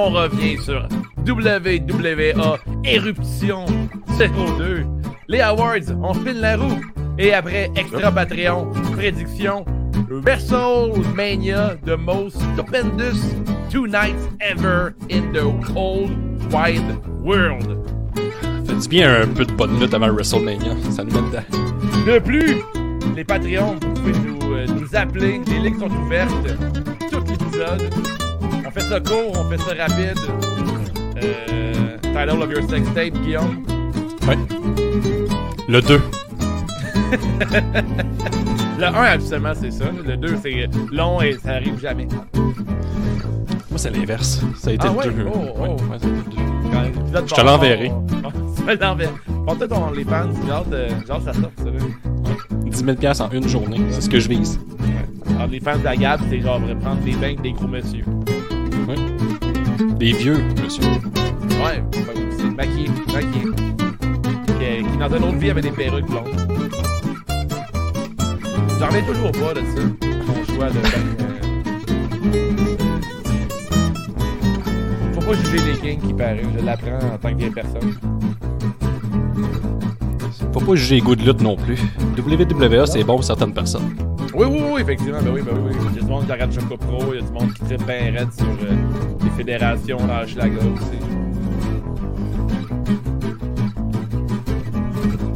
on revient sur WWA Éruption 02. Les Awards, on file la roue. Et après, extra Patreon, prédiction, WrestleMania, the most stupendous two nights ever in the whole wide world. Faites bien un peu de bonne note avant WrestleMania, ça nous met dedans. De plus, les Patreons, vous pouvez nous, euh, nous appeler, les lignes sont ouvertes, tout l'épisode. On fait ça court, on fait ça rapide. Euh, title of your sex tape, Guillaume? Ouais. Le 2. Le 1, absolument, c'est ça. Le 2, c'est long et ça arrive jamais. Moi, c'est l'inverse. Ça a été Ah le ouais? 2. Oh, oh. Ouais, ouais, ça a été le 2. Quand l'épisode Je te l'enverrai. on- Tu me l'enverras. Porte ton les fans, de- hâte que ça sorte, ça. là. 10 000 piastres en une journée, c'est ce que je vise. Alors, les fans d'Agab, c'est genre prendre des avec des gros monsieur. Des vieux, monsieur. Ouais, ouais, c'est maquillé, maquillé. Qui, qui dans une autre vie avait des perruques blondes. J'en reviens toujours pas de ça. Mon choix de euh. Faut pas juger les kings qui paraît. Je l'apprends en tant que vieille personne. Faut pas juger les goûts de lutte non plus. WWE, c'est bon pour certaines personnes. Oui, oui, oui, effectivement. Ben oui, ben oui, oui. Il y a du monde qui regarde Choco Pro, il y a du monde qui tripe bien raide sur euh, les fédérations dans Schlager aussi.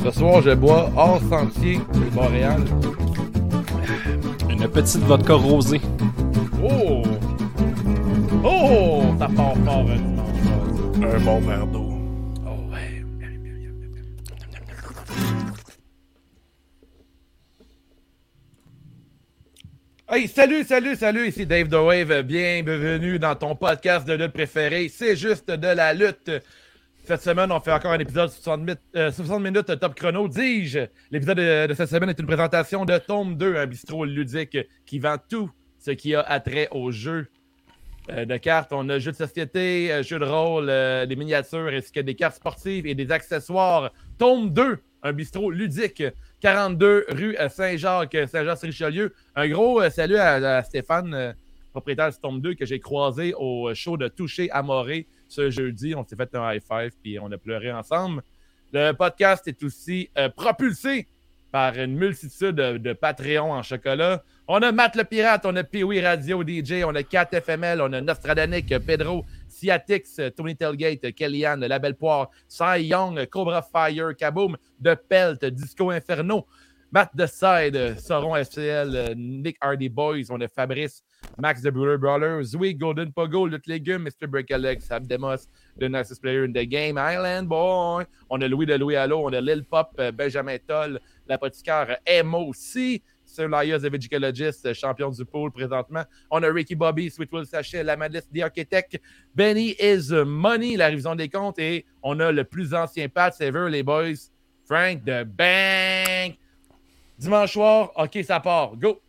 Ce soir, je bois hors sentier de Montréal. Une petite vodka rosée. Oh! Oh! Ça part fort un dimanche Un bon verre d'eau. Hey, salut, salut, salut, ici Dave The Wave. Bienvenue dans ton podcast de lutte préféré. C'est juste de la lutte. Cette semaine, on fait encore un épisode 60 minutes, euh, 60 minutes top chrono, dis-je. L'épisode de, cette semaine est une présentation de Tome 2, un bistrot ludique qui vend tout ce qui a attrait au jeu euh, de cartes. On a jeux de société, euh, jeux de rôle, des miniatures, ainsi que des cartes sportives et des accessoires. Tome 2, un bistrot ludique, 42 rue euh, Saint-Jacques, Saint-Jean-sur-Richelieu. Un gros euh, salut à, Stéphane, euh, propriétaire de Tome 2, que j'ai croisé au show de Toucher à Morée ce jeudi. On s'est fait un high five puis on a pleuré ensemble. Le podcast est aussi euh, propulsé par une multitude de, de Patreons en chocolat. On a Matt le Pirate, on a Pee-Wee Radio DJ, on a 4 FML, on a Nostradanic, Pedro, Ciatix, Tony Telgate, Kellyanne, La Belle Poire, Cy Young, Cobra Fire, Kaboom, De Pelt, Disco Inferno, Matt The Side, Sauron FCL, Nick Hardy Boys, on a Fabrice, Max the Bruder Brawler, Zoe Golden Pogo, Lutte Légumes, Mr. Break Alex, Abdemos, The Nicest Player in the Game, Island Boy, on a Louis de Louis Allo, on a Lil Pop, euh, Benjamin Toll, l'apothicaire aussi, Sir Lias, the Vegicologist, euh, champion du pool présentement. On a Ricky Bobby, Sweet Will Sachet, la Malice, The Architect, Benny is Money, la révision des comptes, et on a le plus ancien Pat Saver, les boys, Frank de Bang. Dimanche soir, OK, ça part. Go!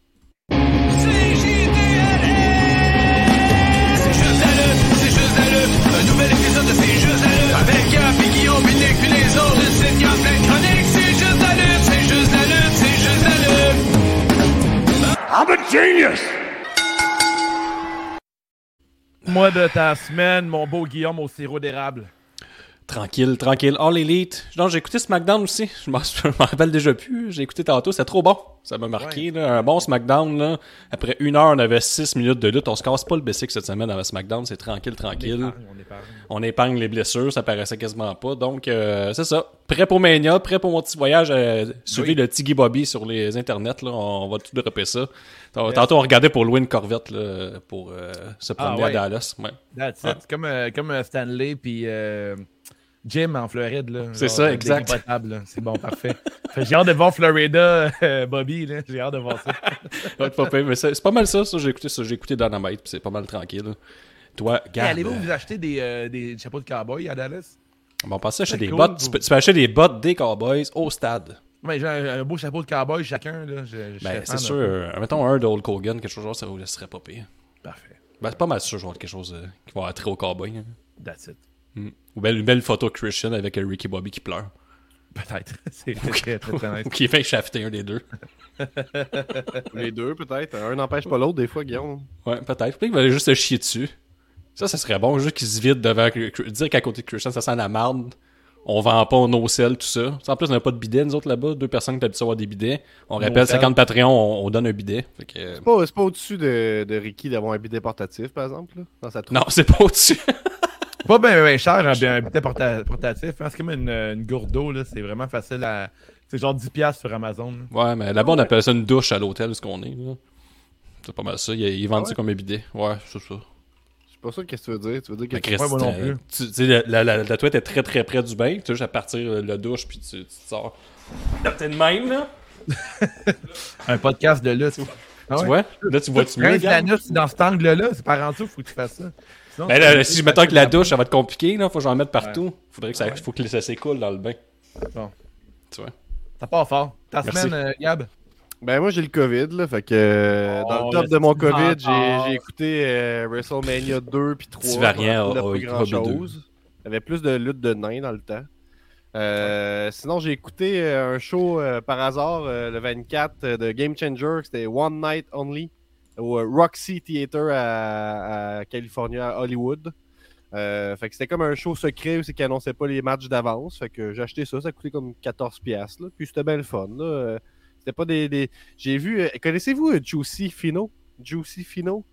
I'm a genius! Moi de ta semaine, mon beau Guillaume au sirop d'érable. Tranquille, tranquille. All Elite. Non, j'ai écouté SmackDown aussi. Je m'en rappelle déjà plus. J'ai écouté tantôt. C'était trop bon. Ça m'a marqué. Là. Un bon SmackDown. Là. Après une heure, on avait six minutes de lutte. On se casse pas le basic cette semaine dans SmackDown. C'est tranquille, tranquille. On épargne. On épargne les blessures. Ça paraissait quasiment pas. Donc, euh, c'est ça. Prêt pour Mania. Prêt pour mon petit voyage. Euh, suivi le Tiggy Bobby sur les internets. Là. On va tout dropper ça. Tantôt, on regardait pour louer une Corvette là, pour euh, se promener Ah, ouais. à Dallas. Ouais. That's it. Comme, euh, comme Stanley puis euh, Jim en Floride. là. C'est Genre, ça, euh, exact. C'est bon, parfait. Fait, J'ai hâte de voir Florida, euh, Bobby. là. J'ai hâte de voir ça. Ouais, pas pire, mais c'est c'est pas mal ça, ça j'ai écouté ça, j'ai écouté Dynamite, puis c'est pas mal tranquille. Toi, garde. Allez-vous vous acheter des, euh, des chapeaux de cowboy à Dallas? on passe acheter des cool, bottes. Tu peux, tu peux acheter des bottes des Cowboys au stade. Ouais, j'ai un, un beau chapeau de cowboy chacun. Là. Je, je Ben, c'est sûr. euh, mettons un de Hulk Hogan, quelque chose genre, ça vous serait pas pire. Parfait. Ben, c'est pas mal sûr, genre, quelque chose euh, qui va attrer au Cowboy. hein. That's it. Mm. Ou belle, une belle photo de Christian avec euh, Ricky Bobby qui pleure. Peut-être. C'est très, très, très Ou qui fait shafter un des deux. Les deux, peut-être. Un n'empêche pas l'autre, des fois, Guillaume. Ouais, peut-être. Peut-être qu'il va aller juste se chier dessus. Ça, ça serait bon, juste qu'ils se vident devant. Dire qu'à côté de Christian, ça sent la marde. On vend pas nos sel, tout ça. En plus, on n'a pas de bidet, nous autres, là-bas. Deux personnes qui habituent à avoir des bidets. On rappelle, sel. 50 Patreon, on, on donne un bidet. Que, euh, C'est pas, au-dessus de, de Ricky d'avoir un bidet portatif, par exemple, là, dans sa. Non, c'est pas au-dessus. Pas bien bien cher, un, un bidet porta- portatif. hein. C'est comme une, une gourde d'eau, là. C'est vraiment facile à. C'est genre 10$ sur Amazon. là. Ouais, mais là-bas, on appelle ça une douche à l'hôtel, ce qu'on est. là. C'est pas mal ça. Ils, ils vendent Ah ça ouais? comme un bidet. Ouais, c'est ça. Je suis pas sûr qu'est-ce que tu veux dire. Tu veux dire que Christ, moi non euh, plus. tu tu sais, la, la, la, la toilette est très très près du bain. Tu sais, juste à partir de la douche, puis tu, tu te sors. Là, T'es de même, là? Un podcast de. Ah Tu ouais? vois? Là, tu vois-tu mieux, Rince la Gab? nuque dans cet angle-là, c'est par en dessous, faut que tu fasses ça. Sinon, Ben là, si je mettons que la douche, ça va être compliqué, là. Faut que j'en mette partout. Faudrait que ça, Ouais. faut que ça s'écoule dans le bain. Bon. Tu vois? Ça part fort. Ta Merci. semaine, euh, Gab? Ben moi j'ai le COVID là, fait que euh, dans Oh, le top le de mon COVID, j'ai écouté euh, WrestleMania 2 puis 3. Petit variant, Il oh, il y avait plus de lutte de nains dans le temps. Euh, sinon j'ai écouté un show euh, par hasard euh, le 24 euh, de Game Changer, c'était One Night Only au euh, Roxy Theater à, à California, à Hollywood. Euh, fait que c'était comme un show secret où c'est qu'ils annonçaient pas les matchs d'avance. Fait que j'ai acheté ça, ça coûtait comme 14 pièces. Puis c'était bien le fun. Euh, C'était pas des, des- j'ai vu connaissez-vous Juicy Fino? Juicy Fino?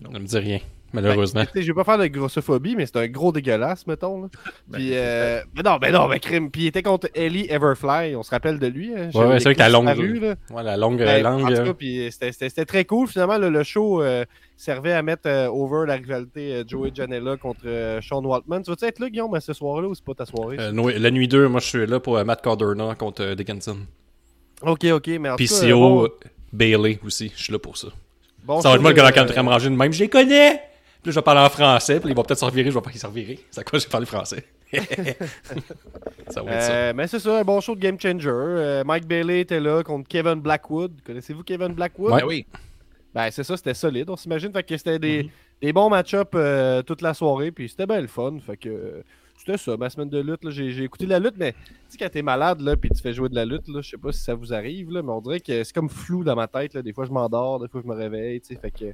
Ça me dit rien, malheureusement. Ben, je vais pas faire de grossophobie, mais c'est un gros dégueulasse, mettons. Là. Puis, euh, mais non, mais non, mais crime. Puis il était contre Ellie Everfly. On se rappelle de lui. Hein? Ouais, ouais, c'est vrai que la longue- Rue, là. Ouais, la longue Ben, langue. en tout euh, cas, puis c'était- c'était c'était très cool. Finalement, le, le show euh, servait à mettre euh, over la rivalité euh, Joey Janela contre euh, Sean Waltman. Tu vas-tu être là, Guillaume, à ce soir-là ou c'est pas ta soirée? euh, no- la nuit 2, moi je suis là pour euh, Matt Cardona contre euh, Dickinson. ok, ok, mais en PCO, bon- Bailey aussi, je suis là pour ça. bon ça va être moi le gars qui va me ranger de même, je les connais! Puis là, je vais parler en français, puis ils vont peut-être s'en virer, je vais pas qu'ils s'en virer. C'est à quoi j'ai parlé français? ça va être ça. Euh, mais c'est ça, un bon show de Game Changer. Euh, Mike Bailey était là contre Kevin Blackwood. Connaissez-vous Kevin Blackwood? Ouais. Ben oui. Ben, c'est ça, c'était solide, on s'imagine. Fait que c'était des, Mhm. des bons match-ups euh, toute la soirée, puis c'était bien le fun. Fait que c'était ça, ma semaine de lutte. là. J'ai j'ai écouté de la lutte, mais tu sais, quand t'es malade, là, puis tu fais jouer de la lutte, là, je sais pas si ça vous arrive, là, mais on dirait que c'est comme flou dans ma tête. Là. Des fois, je m'endors, des fois, je me réveille, tu sais. Fait que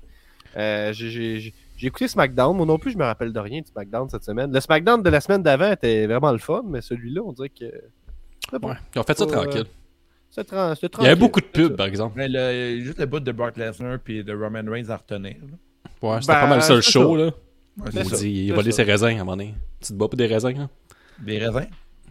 euh, j'ai- j'ai écouté SmackDown. Moi non plus, je me rappelle de rien de SmackDown cette semaine. Le SmackDown de la semaine d'avant était vraiment le fun, mais celui-là, on dirait que. C'est bon. Ouais. Ils ont fait ça tranquille. C'est tran- c'était Il y tranquille. avait beaucoup de pubs, par exemple. Mais le, juste le bout de Brock Lesnar puis de Roman Reigns à retenir. là. Ouais, c'était Ben, pas mal ça le show, ça. là. Ouais, ça. ça. Il volait ses raisins à un moment donné. Tu te bats pour des raisins, hein? Des raisins?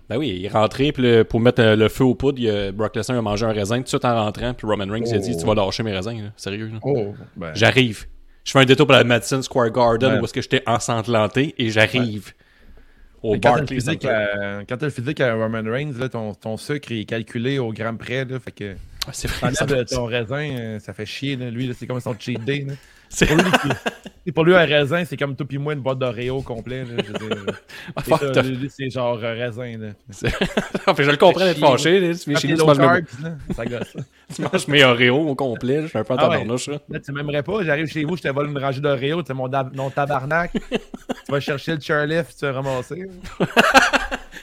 Ben oui, il est rentré, puis le- pour mettre euh, le feu aux poudres, il a- Brock Lesnar a mangé un raisin tout de suite en rentrant, puis Roman Reigns il a dit Oh. Tu vas lâcher mes raisins, là. sérieux. Là. Oh. Ben, J'arrive. Je fais un détour pour la Madison Square Garden Ouais. où est-ce que j'étais ensanglanté et j'arrive au Mais quand à- quand t'as le physique à Roman Reigns, là, ton, ton sucre est calculé au gramme près. Là, fait que Ah, c'est vrai, ça ton raisin, euh, ça fait chier. Là. Lui, c'est comme son cheat day. Pour lui, pour lui, un raisin, c'est comme tout pis moi une boîte d'Oreo complet. Là, je veux dire. C'est genre euh, raisin. Là. Enfin, je le comprends d'être fâché. Tu viens chez nous, tu manges, mes- carbs, là, ça gosse. tu manges mes Oreos au complet. Je suis un peu en Ah ouais. tabarnouche. là. Là, tu m'aimerais pas, j'arrive chez vous, je te vole une rangée d'Oreo, tu mon, mon tabarnak. tu vas chercher le chairlift, tu vas ramasser.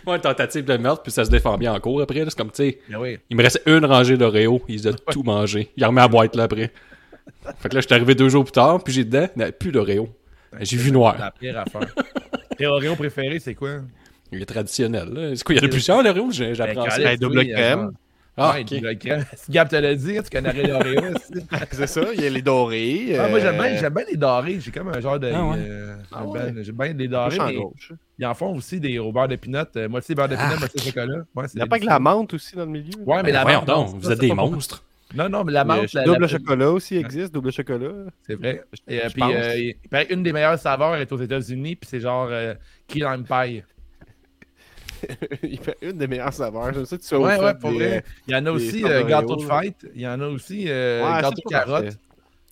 Ouais, une tentative de meurtre, puis ça se défend bien en cours après. C'est comme, tu sais, oui. il me restait une rangée d'Oreos, il a tout mangé. Il a remis la boîte là après. Fait que là, je suis arrivé deux jours plus tard, puis j'ai dedans, il n'y avait plus d'Oreo. J'ai vu C'est noir. la pire affaire. Tes Oreo préférés, c'est quoi? Il est traditionnel. là. C'est quoi, il y en a plusieurs d'Oreo? J'ai- J'apprends Ben, ça. Calais, Ben, double crème. euh, Ah, ouais, ok. double crème. Gab te l'a dit, tu connais les Oreo aussi. C'est ça, il y a les dorés. Ah, moi, j'aime euh, bien, j'aime bien les dorés. J'ai comme un genre de. Ah ouais. euh, Ah j'aime ouais. bien- J'aime bien les dorés. mais. Ils en font aussi des au beurre de pinot. Euh, moitié beurre de pinot, Ah. moitié chocolat. Ouais, c'est Il n'y a pas que la menthe aussi dans le milieu? Ouais, mais Ben, la menthe, vous ça, êtes des monstres. Non, non, mais la menthe. la- double la- chocolat aussi existe, double chocolat. C'est vrai. Et, euh, Je puis, pense. euh, il qu'une des meilleures saveurs est aux États-Unis, puis c'est genre euh, key lime pie. il fait une des meilleures saveurs. J'aime ça que tu sois Ouais, ouais, pour des- vrai. Il y en a aussi euh, gâteau de fête. Il y en a aussi Ouais, gâteau de carotte. parfait.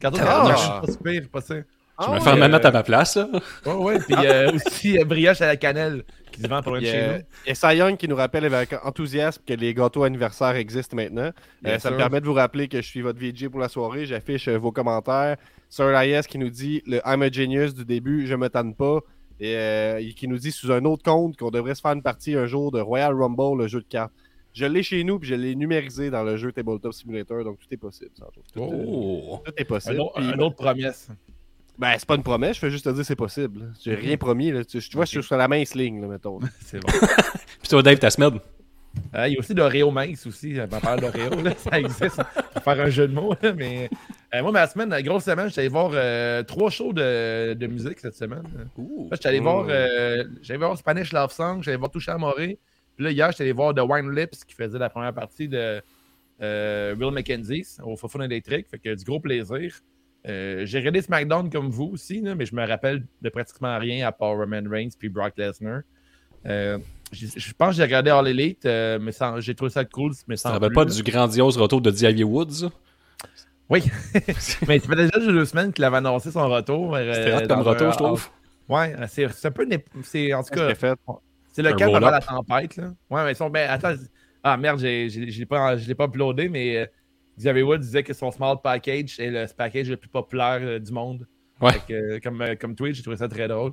Gâteau de Ah. carotte, pas super, pas ça. Je Ah vais ouais, faire ma euh, note à ma place, là. Ouais, ouais. Puis euh, aussi euh, brioche à la cannelle qui se vend pour y chez nous. a Cy Young qui nous rappelle avec enthousiasme que les gâteaux anniversaires existent maintenant. Euh, ça me permet de vous rappeler que je suis votre VJ pour la soirée. J'affiche euh, vos commentaires. Sir Elias qui nous dit le I'm a genius du début, je me tanne pas. Et euh, qui nous dit sous un autre compte qu'on devrait se faire une partie un jour de Royal Rumble, le jeu de cartes. Je l'ai chez nous, puis je l'ai numérisé dans le jeu Tabletop Simulator, donc tout est possible. Tout, euh, Oh. tout est Un possible. autre, Puis- un autre promesse. Ben, c'est pas une promesse, je fais juste te dire c'est possible. J'ai rien promis. Là. Tu, tu vois, je suis sur la mince ligne, là, mettons. C'est bon. Puis toi, Dave, ta semaine. Euh, il y a aussi l'Oreo mince aussi. On parle d'Oreo, ça existe. Pour faire un jeu de mots. là, mais euh, moi, ma semaine, la grosse semaine, j'étais allé voir euh, trois shows de, de musique cette semaine. Là, j'étais allé voir, euh, j'allais voir Spanish Love Song, j'allais voir Touché à Moré. Puis là, hier, j'étais allé voir The Wine Lips qui faisait la première partie de euh, Will McKenzie au Fofun électrique. Fait que du gros plaisir. Euh, j'ai regardé SmackDown comme vous aussi, là, mais je me rappelle de pratiquement rien à part Roman Reigns puis Brock Lesnar. Euh, je pense que j'ai regardé All Elite, euh, mais sans- j'ai trouvé ça cool. Mais sans rappelles plus, pas du grandiose retour de Xavier Woods? Oui. mais ça fait déjà deux semaines qu'il avait annoncé son retour. C'était euh, comme retour, un- je trouve. Ouais, c'est c'est un peu. C'est, en tout cas, c'est le calme avant la tempête. Là. Ouais, mais ils sont. Ben, attends. Ah merde, je l'ai pas uploadé, mais euh, Xavier Wood disait que son Smart Package est le package le plus populaire euh, du monde. Ouais. Fait que, euh, comme, euh, comme tweet, j'ai trouvé ça très drôle.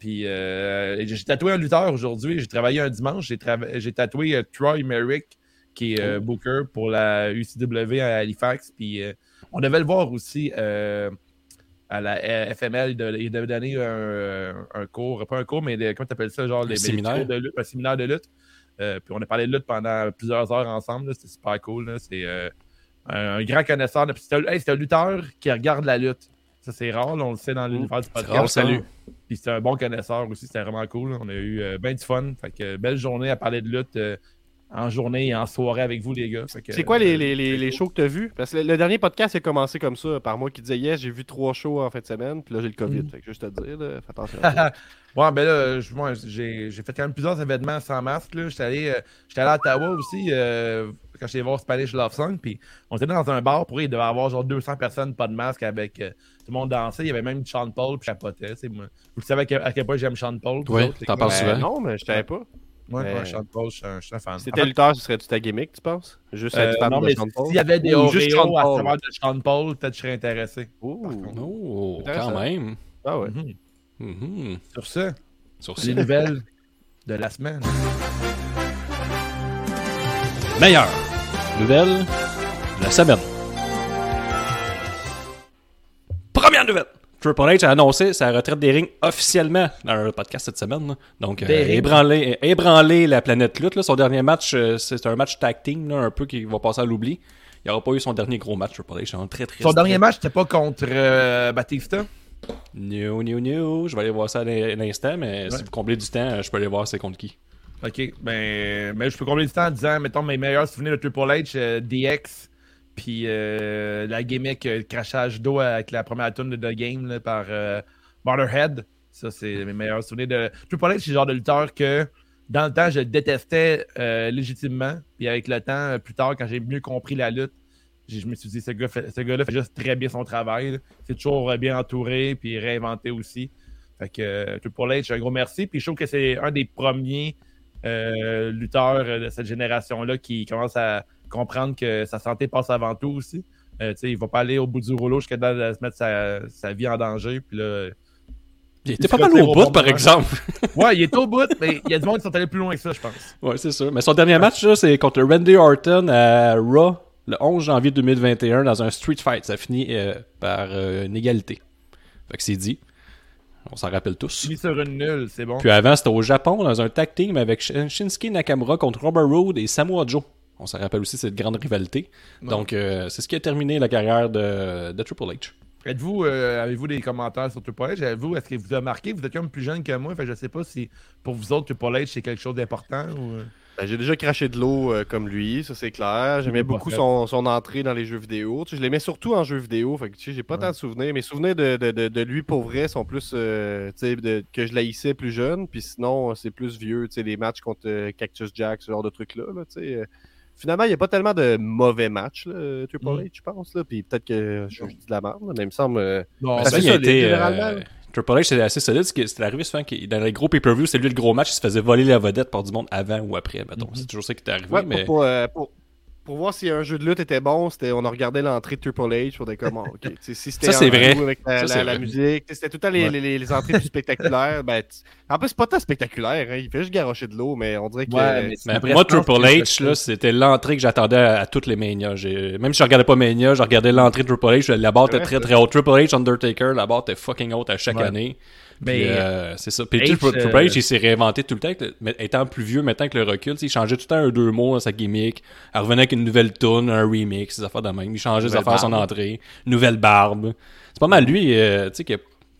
Puis euh, j'ai tatoué un lutteur aujourd'hui. J'ai travaillé un dimanche. J'ai, tatoué euh, Troy Merrick, qui est euh, Booker pour la UCW à Halifax. Puis on devait le voir aussi à la FML. il devait donner un, un cours, pas un cours, mais des- comment tu appelles ça, genre les, séminaire. de lutte, un séminaire de lutte. Puis on a parlé de lutte pendant plusieurs heures ensemble. C'était super cool. C'est un, un grand connaisseur. de- C'est un, hey, c'est un lutteur qui regarde la lutte. Ça, c'est rare. là, on le sait dans l'univers du podcast. rare. Salut. Puis c'était un bon connaisseur aussi. C'était vraiment cool. là. On a eu euh, bien du fun. Fait que belle journée à parler de lutte euh, en journée et en soirée avec vous, les gars. Que, C'est quoi les, euh, les, les, les shows que t'as vus? Parce que le, le dernier podcast a commencé comme ça, par moi qui disait Yes, j'ai vu trois shows en fin de semaine, puis là j'ai le COVID. Mm. Fait que juste à te dire, là, fais attention. Ouais, ben là, je- moi, j'ai j'ai fait quand même plusieurs événements sans masque. là. J'étais allé, euh, j'étais allé à Ottawa aussi euh, quand j'étais voir Spanish Love Song. Puis on était dans un bar pour il devait y avoir genre 200 personnes, pas de masque, avec euh, tout le monde dansait. Il y avait même Sean Paul, puis chapotait. tu. Vous le savez à quel, point j'aime Sean Paul. les t'en parles Ben, souvent. non, mais je savais pas. Ouais, Mais- ouais, Sean Paul, je suis un, je suis un fan. Si t'étais lutteur, ce serait-tu ta gimmick, tu penses? Juste euh, être fan non, de mais Sean Paul? s'il y avait des Oreos à savoir de Sean Paul, peut-être que je serais intéressé. Oh, quand même. Ah ouais. Mhm. Mhm. Sur ce, Sur les ce. nouvelles de la semaine. Meilleure nouvelle de la semaine. Première nouvelle. Triple H a annoncé sa retraite des rings officiellement dans un podcast cette semaine. là. Donc, euh, rings. ébranler, ébranler la planète lutte. là. Son dernier match, euh, c'est un match tag team, là, un peu qui va passer à l'oubli. Il n'aura pas eu son dernier gros match, Triple H. C'est très, très Son dernier match, c'était pas contre euh, Batista? No, no, no. Je vais aller voir ça à l'in- l'instant, mais si vous comblez du temps, je peux aller voir c'est contre qui. Ok, ben, mais je peux combler du temps en disant, mettons, mes meilleurs souvenirs de Triple H, euh, DX, puis euh, la gimmick, euh, le crachage d'eau avec la première tune de The Game par euh. Ça, c'est mes meilleurs souvenirs de. Triple H, c'est le genre de lutteur que, dans le temps, je détestais euh, légitimement. Puis avec le temps, plus tard, quand j'ai mieux compris la lutte, je me suis dit, ce gars fait- ce gars-là fait juste très bien son travail. C'est toujours bien entouré, puis réinventé aussi. Fait que euh, Triple H, un gros merci. Puis je trouve que c'est un des premiers lutteurs de cette génération-là qui commence à comprendre que sa santé passe avant tout aussi. Euh, il va pas aller au bout du rouleau jusqu'à de se mettre sa, sa vie en danger. Puis là, Il était Il pas mal au au bout, par exemple. ouais, il est au bout, mais il y a du monde qui sont allés plus loin que ça, je pense. Ouais, c'est sûr. Mais son dernier match, c'est contre Randy Orton à Raw le 11 janvier 2021 dans un street fight. Ça finit euh, par euh, une égalité. Fait que c'est dit. On s'en rappelle tous. Mis sur une nulle, c'est bon. Puis avant, c'était au Japon dans un tag team avec Shin- Shinsuke Nakamura contre Robert Roode et Samoa Joe. On s'en rappelle aussi cette grande rivalité. Donc, euh, c'est ce qui a terminé la carrière de, de Triple H. Êtes-vous, euh, avez-vous des commentaires sur Triple H? Avez-vous, est-ce que vous avez marqué? Vous êtes comme plus jeune que moi, fait que je sais pas si pour vous autres, Triple H, c'est quelque chose d'important ou. euh, Ben, j'ai déjà craché de l'eau euh, comme lui, ça c'est clair. J'aimais beaucoup son, son entrée dans les jeux vidéo. Tu sais, je l'aimais surtout en jeux vidéo. Fait que, tu sais, j'ai pas Ouais. tant de souvenirs. Mes souvenirs de, de, de, de lui pour vrai sont plus euh, tu sais, de- que je l'haïssais plus jeune. Puis sinon, c'est plus vieux. Tu sais, les matchs contre euh, Cactus Jack, ce genre de trucs-là. là, tu sais. Euh, Finalement, il n'y a pas tellement de mauvais matchs, là, euh, Triple Mm. H, je pense. Là. Puis peut-être que je, dis de la merde, mais il me semble. euh, Non, fait il a été, euh. Triple H, c'était assez solide. C'est arrivé souvent que dans les gros pay-per-view, c'est lui le gros match, il se faisait voler la vedette par du monde avant ou après. Mettons. Mhm. C'est toujours ça qui est arrivé. ouais, mais... pour, pour, euh, pour- voir si un jeu de lutte était bon, c'était on a regardé l'entrée de Triple H pour des comment. ok. Tu sais, Si c'était Ça, vrai. avec la, Ça, la- c'est la vrai. musique, c'était tout le temps les, Ouais. les- les- les entrées plus spectaculaires. Ben, En plus, c'est pas tant spectaculaire. hein. Il fait juste garocher de l'eau, mais on dirait que. Ouais, mais Mais Après, moi, Triple H, là, c'était l'entrée que j'attendais à, à toutes les Mania. J'ai- Même si je regardais pas Mania, je regardais l'entrée de Triple H. La barre était très très haute. Triple H, Undertaker, la barre était fucking haute à chaque Ouais. année. Mais Puis, euh, c'est ça. Puis H, Triple, Triple euh, H, il s'est réinventé tout le temps. mais étant plus vieux maintenant que le recul, il changeait tout le temps un deux mots dans sa gimmick. Il revenait avec une nouvelle tune, un remix, des affaires de même. Il changeait des Nouvelle affaires à son entrée. Nouvelle barbe. C'est pas mal lui, euh, tu sais, que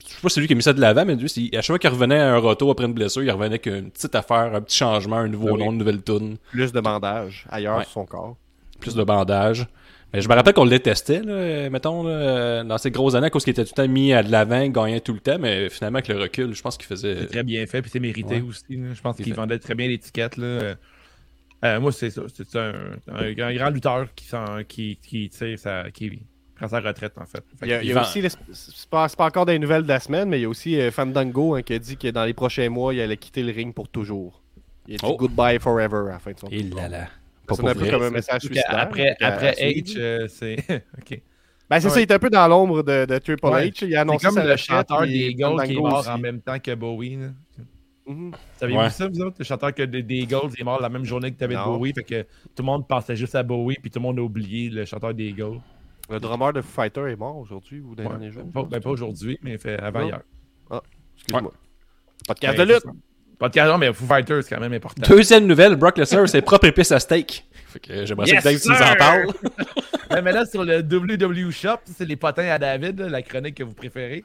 je sais pas si c'est lui qui a mis ça de l'avant, mais lui, c'est- à chaque fois qu'il revenait à un retour après une blessure, il revenait avec une petite affaire, un petit changement, un nouveau Ah oui. nom, une nouvelle tune, plus de bandage ailleurs Ouais. sur son corps. plus de bandages. Mais je me rappelle qu'on le détestait, là, mettons, là, dans ces grosses années, à cause qu'il était tout le temps mis à de l'avant, il gagnait tout le temps, mais finalement, avec le recul, je pense qu'il faisait. C'est très bien fait, puis c'est mérité Ouais. aussi. là. Je pense Il qu'il vendait très bien l'étiquette. là. Euh, moi, c'est ça. C'est un, un, un grand lutteur qui, s'en- qui, qui, prend sa retraite, en fait. Fait Il y a, il y aussi, c'est pas, pas encore des nouvelles de la semaine, mais il y a aussi euh, Fandango hein, qui a dit que dans les prochains mois, il allait quitter le ring pour toujours. Il a dit Oh. goodbye forever à la fin de son tour. là là. Pas C'est pour un peu vrai. comme un message suicidaire. après suivre. H, euh, c'est. ok. Ben, c'est Ouais. ça, il est un peu dans l'ombre de, de Triple Ouais. H. Il a annoncé comme le chanteur des Eagles qui est mort aussi. en même temps que Bowie. là. Mhm. Saviez-vous Ouais. ça, vous autres? Le chanteur que des des Eagles est mort la même journée que David. Bowie. Fait que tout le monde pensait juste à Bowie, puis tout le monde a oublié le chanteur des Eagles. Le drummer de Foo Fighter est mort aujourd'hui ou dans les Ouais. derniers jours? Pas, ben, pas aujourd'hui, mais fait avant Non. hier. Excuse-moi. Podcast de lutte. Ça. Podcast, non, mais Foo Fighters, c'est quand même important. Deuxième nouvelle, Brock Lesnar, ses propres épices à steak. Fait que j'aimerais ça Yes, que Dave nous en. Ouais, mais là, sur le WW Shop, c'est les potins à David, la chronique que vous préférez.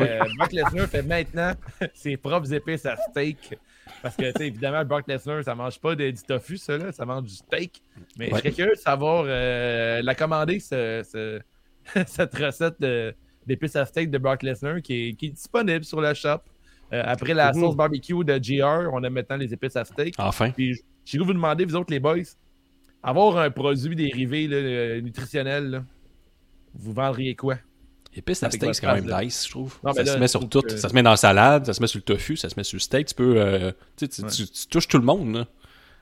Euh, Brock Lesnar fait maintenant ses propres épices à steak. Parce que, tu sais, évidemment, Brock Lesnar, ça mange pas de, du tofu, ça, là, ça mange du steak. Mais je Ouais. serais curieux de savoir euh, la commander, ce- ce- cette recette d'épices à steak de Brock Lesnar qui est, qui est disponible sur le shop. Euh, après la sauce barbecue de GR, on a maintenant les épices à steak. Enfin. Puis, j'ai vous demander, vous autres, les boys, avoir un produit dérivé là, euh, nutritionnel, là, vous vendriez quoi? Épices à steak, c'est quand même nice, je trouve. Non, ça se met sur tout. que- Ça se met dans la salade, ça se met sur le tofu, ça se met sur le steak. Tu peux. euh, tu, sais, tu- Ouais. tu- tu touches tout le monde, là.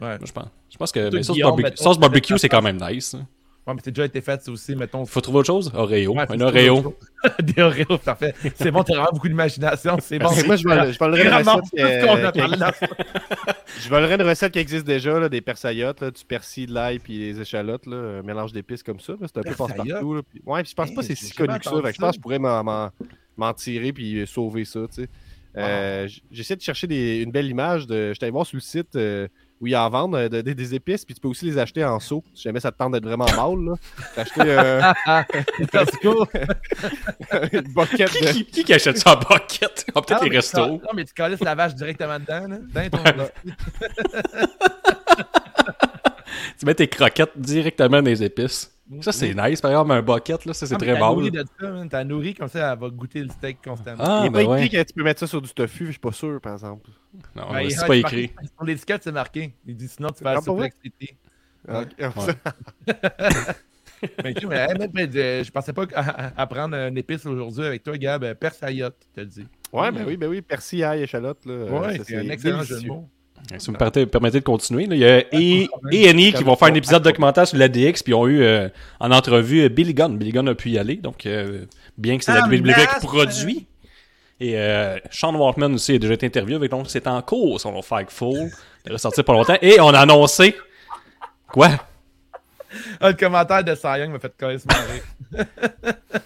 Ouais. Moi, je pense. Je pense que mais sauce, sauce barbecue, c'est quand même nice. hein. Ouais, mais c'est déjà été fait, ça aussi, mettons. Faut trouver autre chose? Oreo. Ouais, un Oreo. Des Oreos, parfait. C'est bon, t'as vraiment beaucoup d'imagination. C'est bon. Moi, je volerais je volerais une Vraiment, recette. Je volerais une recette qui existe déjà, là, des persaillottes, là, du persil, de l'ail puis les échalotes, là, un mélange d'épices comme ça. C'est un peu passe-partout. là, puis- Ouais, puis je pense pas que c'est si connu que ça. entendu fait que je pense que je pourrais m'en- tirer puis sauver ça. tu sais. Euh, J'essaie de chercher des- une belle image. de. Je allé voir sur le site euh, où ils en vendent euh, de- de- des épices, puis tu peux aussi les acheter en seau. Si jamais ça te tente d'être vraiment mâle, là. Acheté euh, Costco. une boquette de. Qui, qui, qui achète ça en bucket? Ah, peut-être Ah, les mais tu cal- restos. Non, mais tu calisses la vache directement dedans. Là. Dans ton plat. Tu mets tes croquettes directement dans les épices. Ça, c'est nice. Par exemple, un bucket, là, ça, c'est Ah, très t'as nourri bon. de ça, man. T'as nourri comme ça, elle va goûter le steak constamment. Ah, Il n'est ben pas ouais. écrit que tu peux mettre ça sur du tofu, je suis pas sûr, par exemple. Non, Ben, c'est pas écrit. marqué. Sur l'étiquette, c'est marqué. Il dit sinon, tu vas Ah, ok. Mais, tu mais, euh, je pensais pas à- à- apprendre un épice aujourd'hui avec toi, Gab. Euh, Persaillotte, t'as dit. Ouais, ben oui, ben oui, persil, ail, échalote. Là, euh, Ouais, c'est un excellent jeu de délicieux. mots. Si vous me permettez, permettez de continuer, là, il y a E- problème. E&E qui vont faire un épisode documentaire sur l'ADX, puis ils ont eu euh, en entrevue euh, Billy Gunn. Billy Gunn a pu y aller, donc euh, bien que c'est la Ah, WWE qui produit. Et euh, Sean Waltman aussi a déjà été interviewé avec donc c'est en cours son Fightful. Il est ressorti pas longtemps. Et on a annoncé. Quoi? Ah, le commentaire de Cy Young m'a fait carrément rire.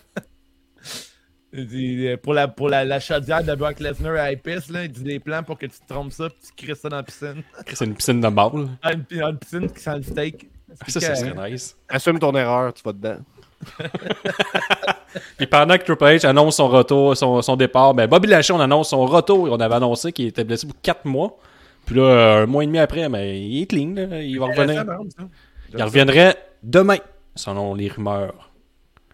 Pour la, pour la, la chaudière de Brock Lesnar à épices, là, il dit des plans pour que tu te trompes ça puis tu crisses ça dans la piscine. C'est une piscine de balle. Ah, une, une piscine qui sent le steak. Ça, ça serait nice. Assume ton erreur, tu vas dedans. Puis pendant que Triple H annonce son retour, son, son départ, ben Bobby Lashley, on annonce son retour. On avait annoncé qu'il était blessé pour 4 mois. Puis là, un mois et demi après, ben, il est clean. là. Il va revenir. Il reviendrait demain, selon les rumeurs.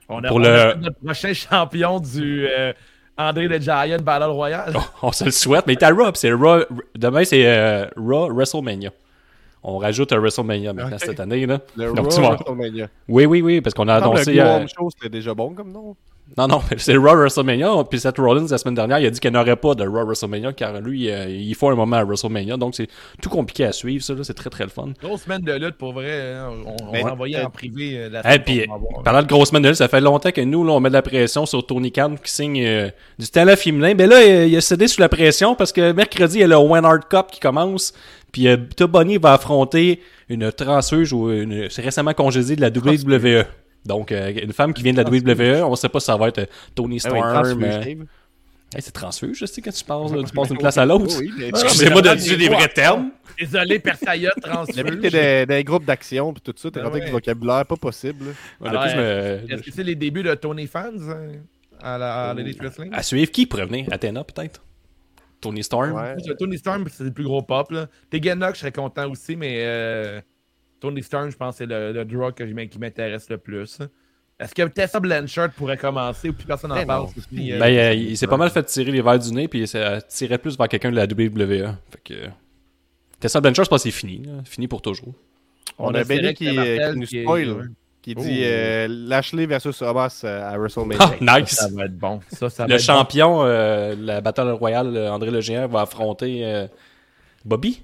On a, Pour on le- a notre prochain champion du euh, André le Giant Battle Royale. On se le souhaite, mais il est à Raw. puis c'est Raw- Demain, c'est euh, Raw WrestleMania. On rajoute un WrestleMania maintenant cette année. Là. Le Donc, Raw tu vois. WrestleMania. Oui, oui, oui, parce qu'on a annoncé. le euh, Guam Show, c'était déjà bon comme nom. Non, non, c'est Raw WrestleMania. Puis Seth Rollins, la semaine dernière, il a dit qu'il n'y aurait pas de Raw WrestleMania car lui, euh, il faut un moment à WrestleMania. Donc, c'est tout compliqué à suivre, ça. là. C'est très, très le fun. Grosse semaine de lutte, pour vrai. hein. On, on Mais- va envoyer euh, en privé euh, la Et semaine puis, va avoir. parlant de grosse semaine de lutte, ça fait longtemps que nous, là, on met de la pression sur Tony Khan qui signe euh, du talent féminin. Ben là, euh, il a cédé sous la pression parce que mercredi, il y a le One Hard Cup qui commence. Puis euh, Bunny va affronter une transfuge ou une, c'est récemment congédiée de la WWE. Donc, euh, une femme qui vient de la WWE, on sait pas si ça va être euh, Tony Ah Storm. transfuge, euh, hey, c'est transfuge, je sais, quand tu passes, tu passes d'une place à l'autre. Oui, mais Excusez-moi d'utiliser des vrais termes. Désolé, Persaya Depuis que transfuge. t'es dans, les groupes d'action pis tout ça, t'es rentré avec ouais. du vocabulaire pas possible. là. Ouais, Alors, depuis, je me- Est-ce que c'est les débuts de Tony Fans hein, à la l'Elite Wrestling? À suivre, qui pourrait venir? Athéna, peut-être? Tony Storm? Ouais. Tony Storm, c'est le plus gros pop. Là. Tegan Nox, je serais content aussi, mais euh, Tony Storm, je pense que c'est le, le draw que qui m'intéresse le plus. Est-ce que Tessa Blanchard pourrait commencer ou plus personne n'en Ben parle? euh, Ben, euh, il s'est pas mal fait tirer les verres du nez, puis ça tirait plus vers quelqu'un de la WWE. Fait que. Tessa Blanchard, je pense que c'est fini. là. Fini pour toujours. On a Benny qui, nous est- spoil, qui dit Oh. euh, Lashley versus euh, à WrestleMania. Ah, nice! Ça va être bon. Ça, ça va Le être champion, euh, la Battle Royale, euh, André Le Géant, va affronter euh, Bobby.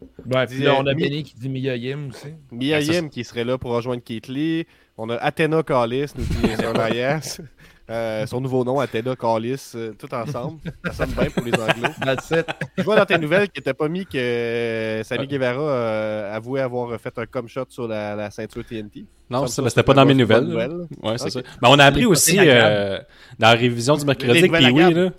Bon. Ouais, puis Dit, là, euh, on a Mi- Benny qui dit Mia Yim aussi. Mia Ben, ça, Yim qui serait là pour rejoindre Keith Lee. On a Athena Callis, nous dit. Euh, son nouveau nom, Athena Callis, euh, tout ensemble. Ça sonne bien pour les Anglo. Je vois dans tes nouvelles que t'as pas mis que euh, Sammy Guevara euh, avouait avoir fait un cum shot sur la, la ceinture TNT. Non, Comme ça, ça, c'était pas dans mes nouvelles. Ouais, c'est ça. Ben, on a appris aussi euh, dans la révision du mercredi agréables. là.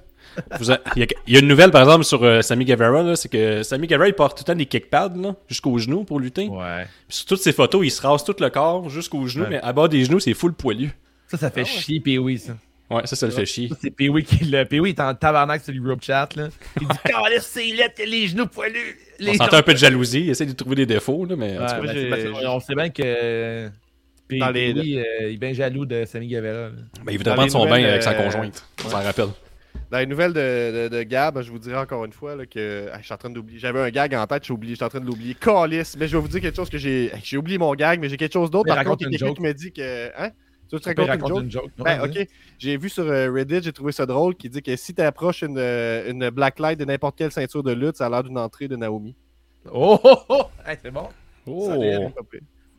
Vous a- Il y, a- il y a une nouvelle, par exemple, sur euh, Sammy Guevara, c'est que Sammy Guevara, il porte tout le temps des kickpads, là, jusqu'aux genoux pour lutter. Ouais. Puis sur toutes ses photos, il se rase tout le corps jusqu'aux genoux, Ouais. mais à bas des genoux, c'est full poilu. Ça, ça fait chier Pee-Wee, ça. Ouais, ça, ça le fait chier. C'est Pee-Wee qui le. Pee-Wee est en tabarnak sur le group chat, là. Il dit Calisse, c'est lettre, les genoux poilus. On Les sentait un peu de jalousie, il essaie de trouver des défauts, là, mais en tout cas, ben, on sait bien que. Puis, Pee-Wee, euh, il est bien jaloux de Sammy Guevara. là. ben, il voudrait Dans prendre les son bain nouvelles, avec sa euh, conjointe. On s'en rappelle. Dans les nouvelles de, de, de Gab, je vous dirais encore une fois là, que ah, je suis en train d'oublier. J'avais un gag en tête, j'ai oublié, je suis en train de l'oublier. Calice, mais je vais vous dire quelque chose que j'ai. J'ai oublié mon gag, mais j'ai quelque chose d'autre. Mais Par contre, il y a une quelqu'un joke. qui m'a dit que. Hein? Tu veux peux raconte une raconter joke? une joke. Ben, ok. J'ai vu sur euh, Reddit, j'ai trouvé ça drôle, qui dit que si tu approches une, euh, une blacklight de n'importe quelle ceinture de lutte, ça a l'air d'une entrée de Naomi. Oh, oh, oh! Hey, c'est bon. Oh, Solide,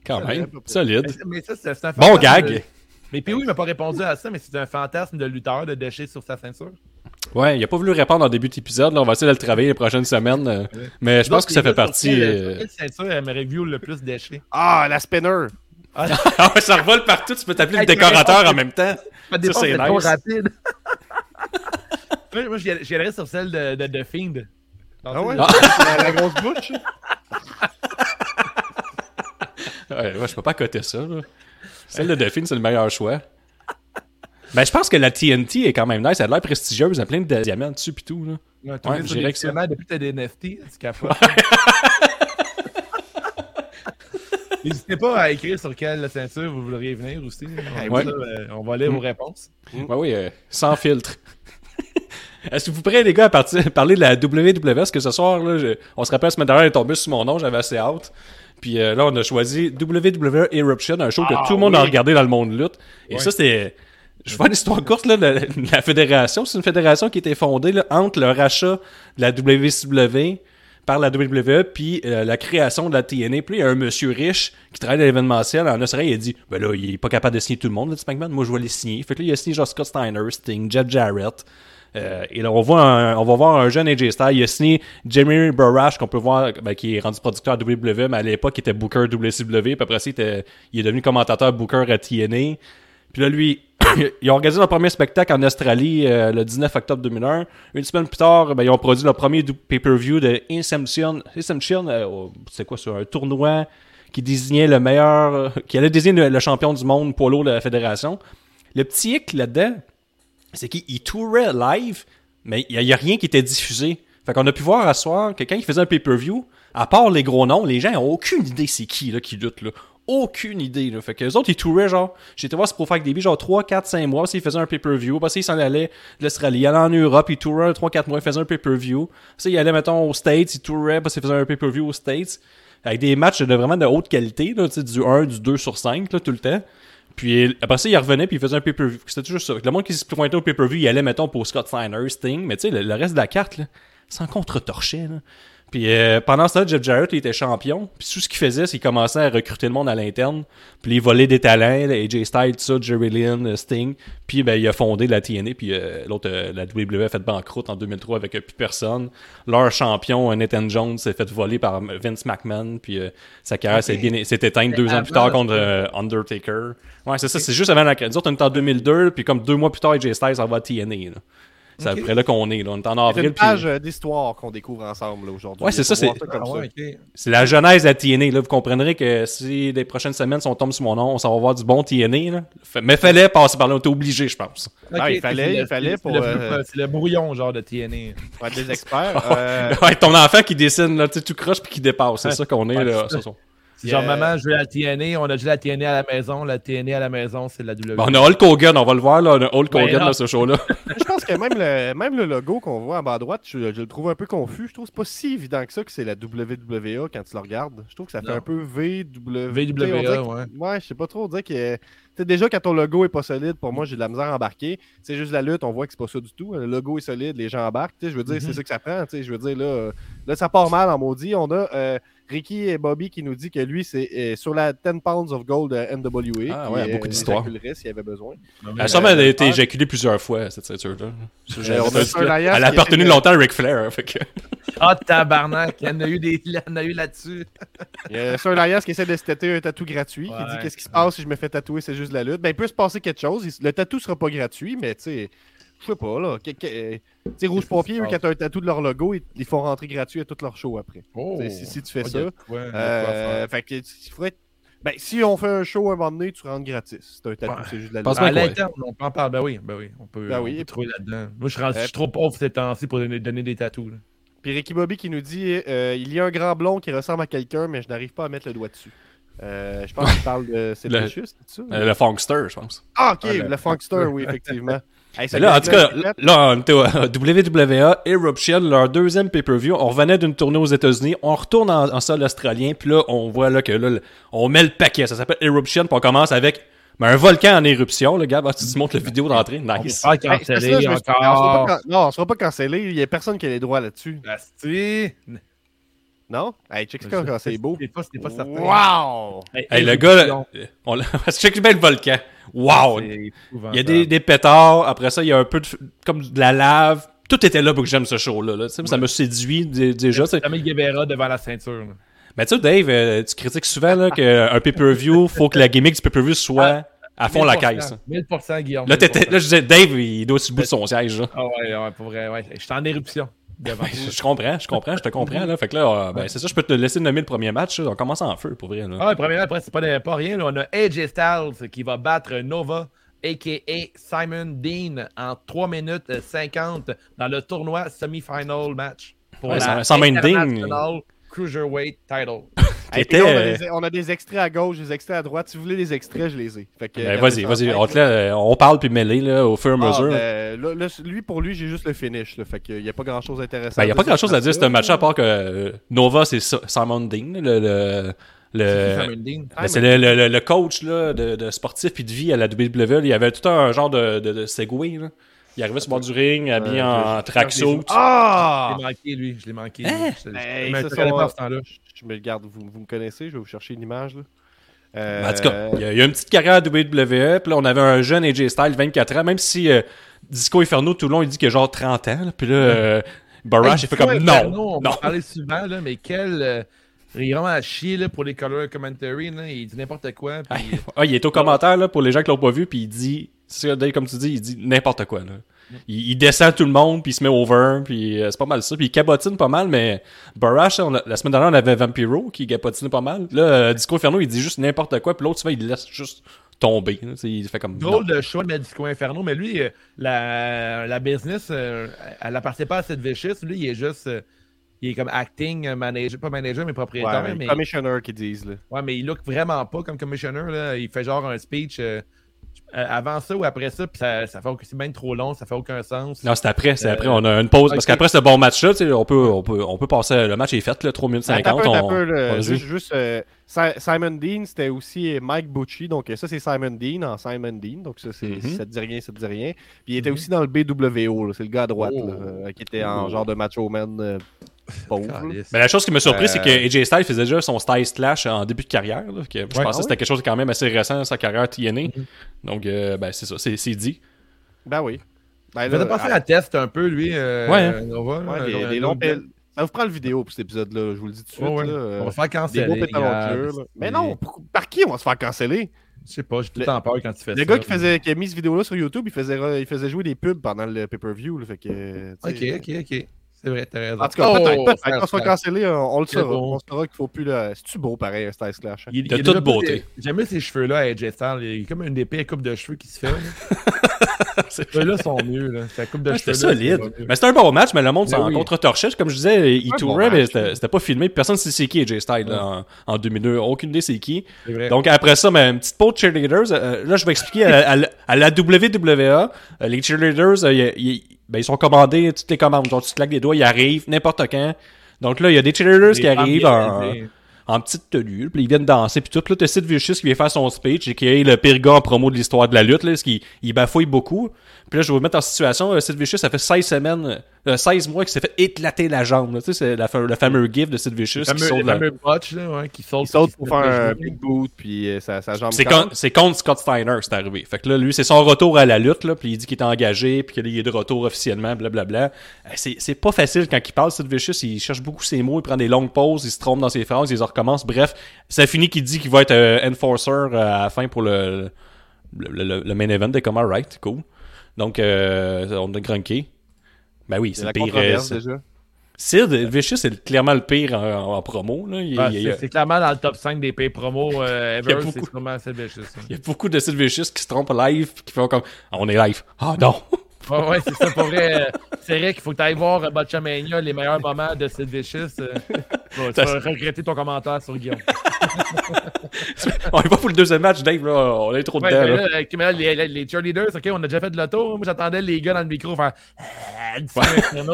quand ça même. Solide. Mais, ça, c'est un Bon gag. de- Mais Pee-Wee m'a pas répondu à ça, mais c'est un fantasme de lutteur de décher sur sa ceinture. Ouais, il a pas voulu répondre en début d'épisode. Là, on va essayer de le travailler les prochaines semaines. euh, Mais je pense que ça fait partie. Sur euh, quelle ceinture aimerait view le plus déché? Ah, la spinner! Ah ouais, ça revole partout. Tu peux t'appeler le décorateur en même temps. Ça c'est nice. rapide. moi, moi, allais sur celle de, de, de Fiend. Dans Ah ouais? celle- la, la grosse bouche? Ouais, ouais, je peux pas coter ça. Là. Celle de Delphine, c'est le meilleur choix. Ben, je pense que la TNT est quand même nice. Elle a l'air prestigieuse. Elle a plein de diamants dessus pis tout. Là. Ouais, tu Ouais, dirais que ça. Depuis que t'as des NFT, tu capotes. N'hésitez pas à écrire sur quelle ceinture vous voudriez venir aussi. On, Ouais. ça, euh, on va lire vos réponses. Ouais, oui, euh, sans filtre. Est-ce que vous prêtez, les gars, à partir- parler de la? Parce que ce soir, là, je- on se rappelle, la semaine dernière, elle est tombée sur mon nom, j'avais assez hâte. Puis euh, là, on a choisi WWE Eruption, un show que Ah, tout le monde a regardé dans le monde lutte. Et Ouais. ça, c'est... Je fais une histoire courte, là, de la fédération. C'est une fédération qui a été fondée là, entre le rachat de la WCW par la WWE, puis euh, la création de la TNA. Puis il y a un monsieur riche qui travaille dans l'événementiel en Australie, il a dit, ben là, il est pas capable de signer tout le monde, là, McMahon, moi je vais les signer. Fait que là, il a signé genre Scott Steiner, Sting, Jeff Jarrett. Euh, et là, on, voit un- on va voir un jeune AJ Styles. Il a signé Jeremy Borash, qu'on peut voir, ben, qui est rendu producteur à WWE, mais à l'époque, il était Booker WCW. Puis après il, était- il est devenu commentateur Booker à TNA. Puis là, lui, ils ont organisé leur premier spectacle en Australie euh, le 19 octobre 2001. Une semaine plus tard, ben, ils ont produit leur premier pay-per-view de Ascension. Ascension, euh, c'est quoi, sur un tournoi qui désignait le meilleur, euh, qui allait désigner le, champion du monde poids lourd de la fédération. Le petit hic là-dedans, c'est qu'il il tourait live, mais il n'y a, rien qui était diffusé. Fait qu'on a pu voir à soir que quand il faisait un pay-per-view, à part les gros noms, les gens ont aucune idée c'est qui là, qui lutte. Là. Aucune idée. Là. Fait que les autres, ils touraient genre. J'étais voir ce Pro Fight Début, genre 3, 4, 5 mois. S'ils faisaient un pay-per-view. Parce qu'ils s'en allaient de l'Australie. Il allait en Europe, il tourait 3, 4 mois, il faisait un pay-per-view. Ça, il allait, mettons, aux States, il tourait parce qu'il faisait un pay-per-view aux States. Avec des matchs de vraiment de haute qualité, là, du 1, du 2 sur 5, là, tout le temps. Puis après ça, il revenait puis il faisait un pay-per-view. C'était toujours ça. Le monde qui se pointait au pay-per-view, il allait, mettons, pour Scott Steiner, Sting, mais tu sais, le, reste de la carte, là, sans contre-torcher, là. Puis euh, pendant ce temps, Jeff Jarrett, il était champion. Puis tout ce qu'il faisait, c'est qu'il commençait à recruter le monde à l'interne. Puis il volait des talents, AJ Styles, tout ça, Jerry Lynn, euh, Sting. Puis ben, il a fondé la TNA. Puis euh, l'autre, euh, la WWE a fait banqueroute en 2003 avec euh, plus personne. Leur champion, euh, Nathan Jones, s'est fait voler par Vince McMahon. Puis euh, sa carrière s'est éteinte deux ans plus tard contre Undertaker. Ouais, c'est ça. C'est juste avant la crise. Nous autres, on est en 2002. Puis comme deux mois plus tard, AJ Styles, ça va à TNA. là. C'est Ok. après là qu'on est. Là. On est en C'est avril. une puis- page euh, d'histoire qu'on découvre ensemble là, aujourd'hui. Ouais, c'est ça, c'est- Ah ouais. C'est la genèse de la TNA. Là. Vous comprendrez que si les prochaines semaines, si on tombe sur mon nom, on s'en va voir du bon TNA. Là. Mais fallait passer par là. On était obligé, je pense. Ah, il fallait- c'est il le- fallait c'est pour, le- euh, C'est le brouillon, genre, de TNA. Ouais, des experts. euh, ouais, ton enfant qui dessine, là, tout croche puis qui dépasse. C'est ça qu'on est. Ouais, là. c'est. C'est Genre, maman, je veux la TNA, on a déjà la TNA à la maison, la TNA à la maison, c'est la WWE. On a Hulk Hogan, on va le voir. Là. On a Hulk Hogan dans ce show-là. pense que même le, même le logo qu'on voit en bas à droite, je, je le trouve un peu confus. Je trouve que c'est pas si évident que ça que c'est la WWE quand tu le regardes. Je trouve que ça fait Non. un peu VW. VWA, ouais. Ouais, je sais pas trop. On dirait que. déjà, quand ton logo est pas solide, pour moi, j'ai de la misère à embarquer. C'est juste la lutte, on voit que c'est pas ça du tout. Le logo est solide, les gens embarquent. Je veux dire, Mhm. c'est ça que ça prend. Je veux dire, là, là, ça part mal en maudit. On a euh, Ricky et Bobby qui nous dit que lui, c'est euh, sur la 10 pounds of gold de NWA. Ah qui, ouais, euh, beaucoup d'histoires. y avait besoin. Elle a sûrement euh, été ouais. éjaculée plusieurs fois, cette ceinture-là. Euh, a Elle a appartenu longtemps à Ric Flair. hein, fait que... Ah, tabarnak, il y en a eu, des... il y en a eu là-dessus. Il y a Sir Elias qui essaie de se tâter un tatou gratuit, qui dit qu'est-ce qui se passe si je me fais tatouer, c'est juste la lutte? Ben, il peut se passer quelque chose. Il- Le tatou sera pas gratuit, mais tu sais, je sais pas, là. euh, Tu sais, Rouge Pompier, eux, quand t'as un tatou de leur logo, ils, ils font rentrer gratuit à tout leur show après. Oh. Si, si tu fais Oh, ça. quoi- Euh, fait que, il faudrait. Ben, si on fait un show un moment donné, tu rentres gratis. C'est un tatou, Ouais. c'est juste de la À l'interne, on peut en parler. Ben oui, ben oui, on peut, Ben on oui. peut trouver là-dedans. Moi, je suis, rendu- Euh, je suis trop pauvre ces temps-ci pour donner, donner des tatous. Puis Ricky Bobby qui nous dit euh, Il y a un grand blond qui ressemble à quelqu'un, mais je n'arrive pas à mettre le doigt dessus. Euh, je pense qu'il parle de. C'est Le- ça? Euh, le Funkster, je pense. Ah, ok, Ah, le- le Funkster, oui, effectivement. Hey, là, en tout cas, là, on était au WWA, Eruption, leur deuxième pay-per-view. On revenait d'une tournée aux États-Unis. On retourne en, en sol australien. Puis là, on voit là que là, on met le paquet. Ça s'appelle Eruption. Puis on commence avec ben, un volcan en éruption. Le gars, tu te montres la vidéo d'entrée. Nice. Hey, on sera encore. pas can- Non, on sera pas cancellé. Il y a personne qui a les droits là-dessus. Non? Hey, check ça quand c'est beau. C'est pas, c'est pas certain. Wow! Hey, Hey, le gars, là, on l'a- check bien le volcan. Wow! c'est Il y a des, des pétards. Après ça, il y a un peu de, comme de la lave. Tout était là pour que j'aime ce show-là. là. Tu sais, Ça me séduit dé- déjà. Samuel Guevara devant la ceinture. là. Mais tu sais, Dave, euh, tu critiques souvent là, qu'un pay-per-view, faut que la gimmick du pay-per-view soit à fond la 1000%, caisse. 1000% Guillaume. Là, t'étais- 1000%. là, je disais, Dave, il doit le bout de son siège. là. Ah ouais, ouais, pour vrai, ouais. Je suis en éruption. Devant Je, comprends, je comprends, je te comprends. Là. Fait que là, euh, ben, c'est ça, je peux te laisser nommer le premier match. là. On commence en feu, pour vrai. Là. Ah, ouais, premièrement, après, c'est pas, pas rien. là. On a AJ Styles qui va battre Nova, a.k.a. Simon Dean, en 3 minutes euh, 50 dans le tournoi semi-final match pour Ouais, la Cruiserweight Title. Qui Hey, puis là, on, a des, on a des extraits à gauche, des extraits à droite. Si vous voulez des extraits, je les ai. Ben, regardez vas-y, vas-y. en On, la- on parle puis mêler là, au fur et à Ah, mesure. ben, là, là, lui, pour lui, j'ai juste le finish. Là, fait qu'il n'y a pas grand chose d'intéressant. Ben, il n'y a pas dire grand chose à dire, un match à part que euh, Nova, c'est Simon Dean, le. le, le- Simon Dean? Ben, c'est le, le- le- le coach là, de, de sportif puis de vie à la WWE. Il y avait tout un genre de, de, de segway. Là. Il arrivait sur le bord du ring, habillé Euh, en je- tracksuit. Ah! Je l'ai manqué, lui. Je l'ai manqué. Hein? Je- je- Hey, je ça, temps-là. Je me le garde, vous, vous me connaissez, je vais vous chercher une image. Là. Euh, Ben, En tout cas, il y, a, il y a une petite carrière à WWE. Puis là, on avait un jeune AJ Styles, 24 ans. Même si euh, Disco Inferno, tout le long, il dit qu'il a genre 30 ans. là. Puis là, euh, Barash, il fait comme non. Inferno, On non. parler souvent, là, mais quel. euh, il est vraiment à chier là, pour les color commentary. Là. Il dit n'importe quoi. puis- Ah, il est au commentaire là, pour les gens qui l'ont pas vu, puis il dit, c'est ça, Dave, comme tu dis, il dit n'importe quoi. Là. Il, il descend tout le monde, puis il se met over, puis euh, c'est pas mal ça. Puis il cabotine pas mal, mais Barash, on a- la semaine dernière, on avait Vampiro qui cabotinait pas mal. Là, euh, Disco Inferno, il dit juste n'importe quoi, puis l'autre, tu vois, il laisse juste tomber. là. Il fait comme. Drôle de choix de Disco Inferno, mais lui, euh, la, la business, euh, elle appartient pas à cette Vicious. Lui, il est juste. euh, il est comme acting manager, pas manager, mais propriétaire. ouais, mais, commissioner qui disent. Là. ouais, mais il look vraiment pas comme commissioner. Là. Il fait genre un speech euh, euh, avant ça ou après ça, puis ça, ça fait c'est même trop long, ça fait aucun sens. Non, c'est après, c'est Euh, après, on a une pause. Parce qu'après ce bon match-là, tu sais, on peut, on, peut, on peut passer, le match est fait, là, 3 minutes 50. Attends un peu, on, là, juste, juste, euh, Simon Dean, c'était aussi Mike Bucci. Donc, ça, c'est Simon Dean en Simon Dean. Donc, ça, c'est, Mhm. si ça te dit rien, ça te dit rien. Puis, il était Mhm. aussi dans le BWO. là. C'est le gars à droite, Oh. là, euh, qui était en Oh. genre de macho man euh, pauvre. Mais la chose qui m'a surpris, Euh, c'est que AJ Styles faisait déjà son Style Slash en début de carrière. là, que je pensais que Ah c'était quelque chose de quand même assez récent dans sa carrière TNA. Mhm. Donc, euh, ben, c'est ça, c'est c'est dit. Ben oui. Ben, Il faisait penser ah, à Test un peu, lui. euh, Ouais, hein. Nova, ouais, longs Ça vous prend le vidéo pour cet épisode-là, je vous le dis tout de suite. Ouais, ouais. là, euh, On va se faire des canceller. Mais non, pour- par qui on va se faire canceller? Je sais pas, j'ai tout le temps peur quand tu fais ça. Le gars qui, faisait, qui a mis cette vidéo-là sur YouTube, il faisait, re- il faisait jouer des pubs pendant le pay-per-view. là, fait que, tu Ok, ok, ok. C'est vrai, t'as raison. En tout cas, Oh, peut-être, Quand on se canceller, on, on le saura. bon. On saura qu'il faut plus le. C'est-tu beau pareil, un Style Clash? hein? Il, De il a toute beauté. des- J'aime bien ces cheveux-là à AJ Styles. Il y a comme une des pires coupes de cheveux qui se fait. là. C'est- Ces cheveux-là sont mieux. Là. Coupe de Ouais. C'était solide. Mais c'était un bon match, mais le monde Mais s'en oui. contre-torchait. Comme je disais, il tourait, bon mais c'était pas filmé. Personne ne sait c'est qui AJ Styles là, en, en 2002. Aucune idée c'est qui. Donc après ça, ben, une petite pause de cheerleaders. Euh, là, je vais expliquer à, à la- à la WWE, euh, les cheerleaders, euh, y- y- ben, ils sont commandés, toutes les commandes. Genre, tu te claques des doigts, ils arrivent n'importe quand. Donc là, il y a des cheerleaders qui Les arrivent en. En petite tenue, puis ils viennent danser, puis tout. Là, t'as Sid Vicious qui vient faire son speech, et qui est le pire gars promo de l'histoire de la lutte, là, parce qu'il il bafouille beaucoup. Puis là, je vais vous mettre en situation, euh, Sid Vicious, ça fait 16 semaines, euh, 16 mois qu'il s'est fait éclater la jambe. là. Tu sais, c'est la le fameux gif de Sid Vicious qui fameux, saute la- fameux botch là, ouais, qui saute qui pour faire un big boot, puis euh, sa, sa jambe C'est con- c'est contre Scott Steiner, c'est arrivé. Fait que là, lui, c'est son retour à la lutte, là, puis il dit qu'il est engagé, puis qu'il est de retour officiellement, blablabla. Euh, C'est, c'est pas facile quand il parle, Sid Vicious, il cherche beaucoup ses mots, il prend des longues pauses, il se trompe dans ses phrases, il les recommence. Bref, ça finit qu'il dit qu'il va être euh, enforcer euh, à la fin pour le, le, le- le main event des Come Right, cool. Donc, euh, on a grunké. Ben oui, C'est le pire. euh, déjà. Sid Vicious, c'est clairement le pire en, en promo. Là. Il, il- c'est- C'est clairement dans le top 5 des pay promos euh, Il y a ever. beaucoup. C'est sûrement Sid Vicious. hein. il y a beaucoup de Sid Vicious qui se trompent live, qui font comme Ah, on est live. Ah non! Ouais, ouais, c'est ça. Pour vrai, euh, c'est vrai qu'il faut que tu ailles voir euh, Botchamania, les meilleurs moments de Sid Vicious. euh, tu vas- tu vas regretter ton commentaire sur Guillaume. on est pas pour le deuxième match, Dave, là. On est trop Ouais, dedans. mais là. là, mais là, les, les- les cheerleaders, ok, on a déjà fait de l'auto. Moi, j'entendais les gars dans le micro faire. Ah,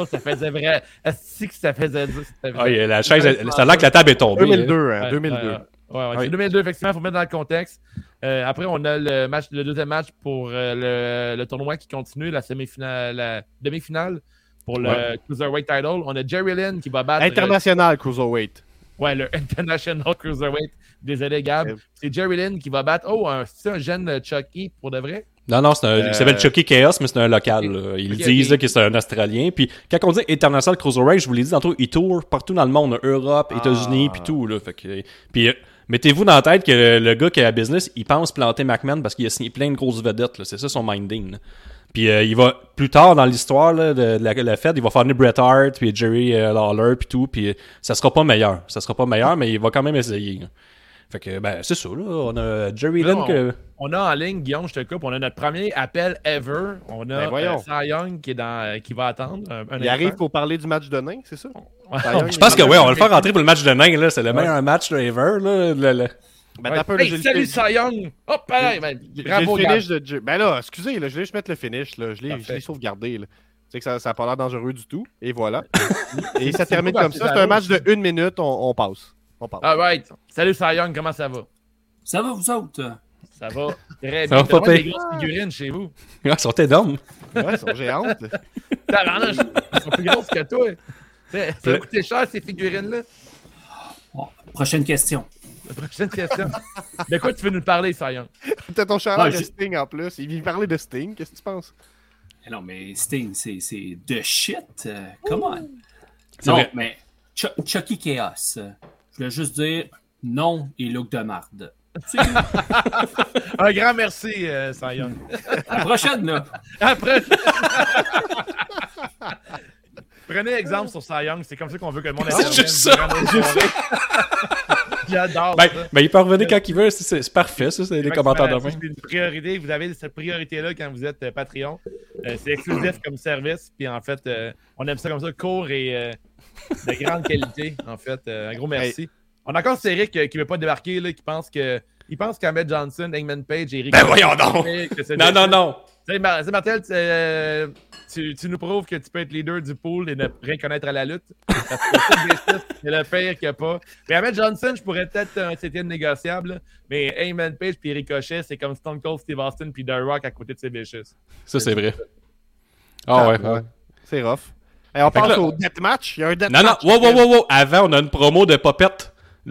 ça faisait vrai. Est-ce que ça faisait Ah, la chaise, ça a l'air que la table est tombée. 2002, hein, Ouais, 2002. ouais, ouais, ouais, Oui. C'est 2002, effectivement, il faut mettre dans le contexte. Euh, après, on a le, match, le deuxième match pour euh, le, le tournoi qui continue, la semi-finale, la demi-finale pour le Ouais. Cruiserweight title. On a Jerry Lynn qui va battre. International Cruiserweight. Ouais, le International Cruiserweight. Désolé, Gab. Ouais. C'est Jerry Lynn qui va battre. Oh, un- c'est un jeune euh, Chucky pour de vrai? Non, non, c'est un, Euh, il s'appelle Chucky Chaos, mais c'est un local. là. Ils disent que c'est un Australien. Puis quand on dit International Cruiserweight, je vous l'ai dit tantôt, il tourne partout dans le monde, Europe, Ah. États-Unis, puis tout. Là. Fait que, puis mettez-vous dans la tête que le, le gars qui a la business, il pense planter McMahon parce qu'il a signé plein de grosses vedettes. C'est ça son minding. là. Puis euh, il va plus tard dans l'histoire là, de la, la fête, il va faire Bret Hart, puis Jerry euh, Lawler, puis tout. Puis euh, ça sera pas meilleur. Ça sera pas meilleur, mais il va quand même essayer. là. Fait que, ben, c'est ça, là. On a Jerry Là, Lynn que. On a en ligne, Guillaume, je te coupe, on a notre premier appel ever. On a Ben euh, Cy Young qui, est dans, euh, qui va attendre. un- un Il arrive pour parler du match de nain, c'est ça? Je pense que oui, on va le faire rentrer pour le match de nain, là. C'est le meilleur match de ever, là. Le- le- Ben, Ouais. t'as peur, là, le salut Cy Young! Hop, allez, ben, bravo, le Gab. finish de Jer- Ben là, excusez, là, je vais juste mettre le finish. Là. Je l'ai je Parfait. l'ai sauvegardé. Là. Tu sais que ça n'a pas l'air dangereux du tout. Et voilà. Et ça C'est termine comme ça. C'est un match de une minute. On, on passe. On passe. All right. Salut comment ça va? Ça va, vous autres? Ça va très Ça bien. va pas des grosses figurines chez vous? Ah, ils sont énormes. Ouais, ils sont géantes. là. Tabarnak, Elles sont plus grosses que toi. Ça va coûter cher, ces figurines-là? Bon, prochaine question. La prochaine question. De quoi tu veux nous parler, Young? T'as ton chandail Ah, de Sting en plus. Il vient parler de Sting. Qu'est-ce que tu penses? Eh Non, mais Sting, c'est c'est de shit. euh, come on. Non, vrai. mais Ch- Chucky Chaos. Je voulais juste dire non et look de marde. Un grand merci, euh, Cy Young. À la prochaine, là. Après. Prenez exemple sur Young, c'est comme ça qu'on veut que le monde C'est juste ça. J'adore Ben, ben, il peut revenir quand il veut. C'est- parfait, ça. C'est les commentaires de. C'est une priorité. Vous avez cette priorité-là quand vous êtes euh, Patreon. Euh, c'est exclusif comme service. Puis en fait, euh, on aime ça comme ça, court et euh, de grande qualité. En fait, Euh, un gros merci. On a encore Céric euh, qui ne veut pas débarquer, là, qui pense que. Il pense qu'Ahmed Johnson, Hangman Page et Rick Ben voyons donc! c'est Non, non, non. sais, Martel, tu, euh, tu, tu nous prouves que tu peux être leader du pool et ne rien connaître à la lutte. Parce que c'est le pire qu'il n'y a pas. Mais Ahmed Johnson, je pourrais peut-être un septième négociable. Mais Heyman Page puis Ricochet, c'est comme Stone Cold Steve Austin puis The Rock à côté de Vicious. Ça, c'est vrai. Ah ouais. C'est rough. Et on Fait passe là- au deathmatch. Il y a un Non, deathmatch. non, wow, wow, wow, wow. Avant, on a une promo de Popette.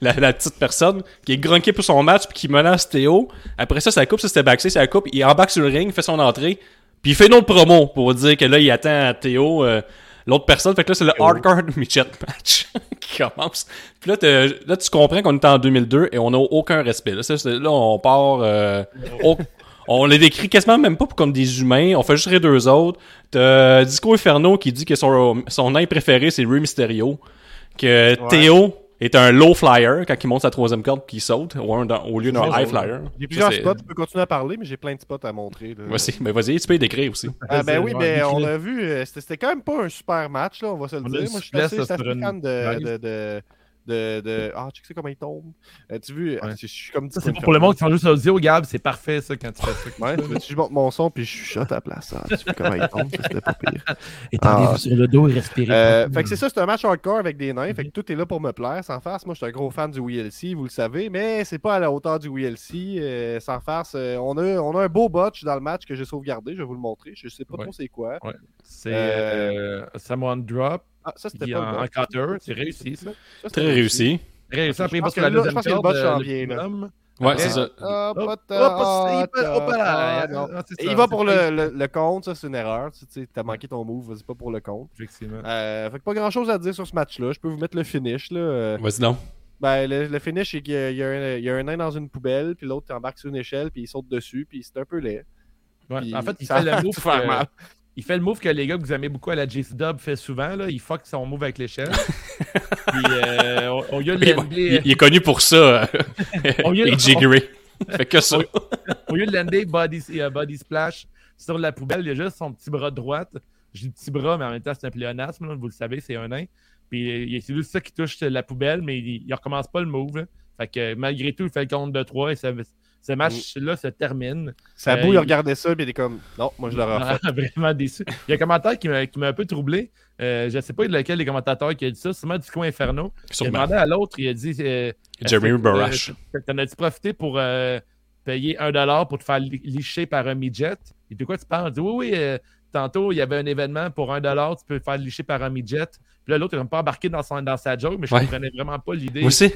La, la petite personne qui est grunquée pour son match puis qui menace Théo. Après ça, ça coupe, ça c'était backstage, ça coupe. Il embarque sur le ring, fait son entrée. Puis il fait une autre promo pour dire que là, il attend Théo, euh, l'autre personne. Fait que là, c'est le hardcore midget match qui commence. Puis là, là, tu comprends qu'on est en 2002 et on n'a aucun respect. Là, on part... euh, au- on les décrit quasiment même pas comme des humains. On fait juste rire deux autres. T'as Disco Inferno qui dit que son, son nain préféré, c'est Rey Mysterio. Que Théo est un low flyer quand il monte sa troisième corde puis qu'il saute au, un dans- au lieu d'un high flyer. J'ai plusieurs spots. Tu peux continuer à parler, mais j'ai plein de spots à montrer. là. Vas-y, mais vas-y, tu peux y décrire aussi. Ah, ben oui, mais on décrit. a vu, euh, c'était quand même pas un super match, là, on va se le On dire. Moi, je suis assez, fan de, de, de, de- Ah, tu sais comment il tombe. Euh, tu vu, ah, je suis comme Ça, c'est pour, pour le monde qui sont juste audio, Gab, c'est parfait ça quand tu fais ça. Ouais, tu veux-tu que je monte mon son puis je chuchote à la place? Ah, tu vois comment il tombe, ça c'était pas pire. Étendez-vous Ah. sur le dos et respirez. Euh, fait que c'est ça, c'est un match hardcore avec des nains. Fait que tout est là pour me plaire. Sans farce, moi je suis un gros fan du WLC, vous le savez, mais c'est pas à la hauteur du WLC. euh, sans farce, euh, on, a, on a un beau botch dans le match que j'ai sauvegardé. Je vais vous le montrer. Je sais pas Ouais. trop c'est quoi. C'est euh, Samoan Drop, Ah, ça c'était pas botch. counter, c'est réussi ça. Ça, c'était Très réussi. Réussi, après Je parce que que la là, je pense que le bot s'en euh, vient, là. Ouais, c'est ça. Il Il va pour le, le, le compte, ça c'est une erreur. Tu sais, t'as manqué ton move, vas-y pas pour le compte. Effectivement. Euh, fait que pas grand chose à dire sur ce match-là. Je peux vous mettre le finish. Là. Euh, Vas-y donc. Ben, le, le finish, c'est qu'il y a, il y a un, il y a un nain dans une poubelle, puis l'autre embarque sur une échelle, puis il saute dessus, puis c'est un peu laid. Ouais, Puis En fait, il ça fait, le move que, mal. Il fait le move que les gars que vous aimez beaucoup à la JC Dub fait souvent. Là. Il fuck son move avec l'échelle. Puis euh, lieu de Il, il est connu pour ça, lieu de- AJ Gray. Fait que ça. au lieu de lander body, euh, body splash sur la poubelle, il a juste son petit bras droite. J'ai dit petit bras, mais en même temps, c'est un pléonasme. là, vous le savez, c'est un nain. Puis il- c'est juste ça qui touche la poubelle, mais il, il recommence pas le move. là. Fait que malgré tout, il fait le compte de 3 et ça- ce match-là se termine. Sabu, Euh, il il- regardait ça, puis il est comme, non, moi je l'aurais refait. Ah, vraiment déçu. Il y a un commentaire qui m'a qui m'a un peu troublé. Euh, je ne sais pas lequel des commentateurs qui a dit ça, sûrement du coin Inferno. Il a demandé à l'autre, il a dit euh, Jeremy Borash. euh, T'en as-tu profité pour euh, payer un dollar pour te faire li- licher par un midget? Et de quoi tu parles? Il dit Oui, oui, euh, tantôt il y avait un événement pour un dollar, tu peux te faire licher par un midget. Puis là, l'autre, il n'a pas embarqué dans, son, dans sa joke, mais je Ouais. comprenais vraiment pas l'idée Moi aussi.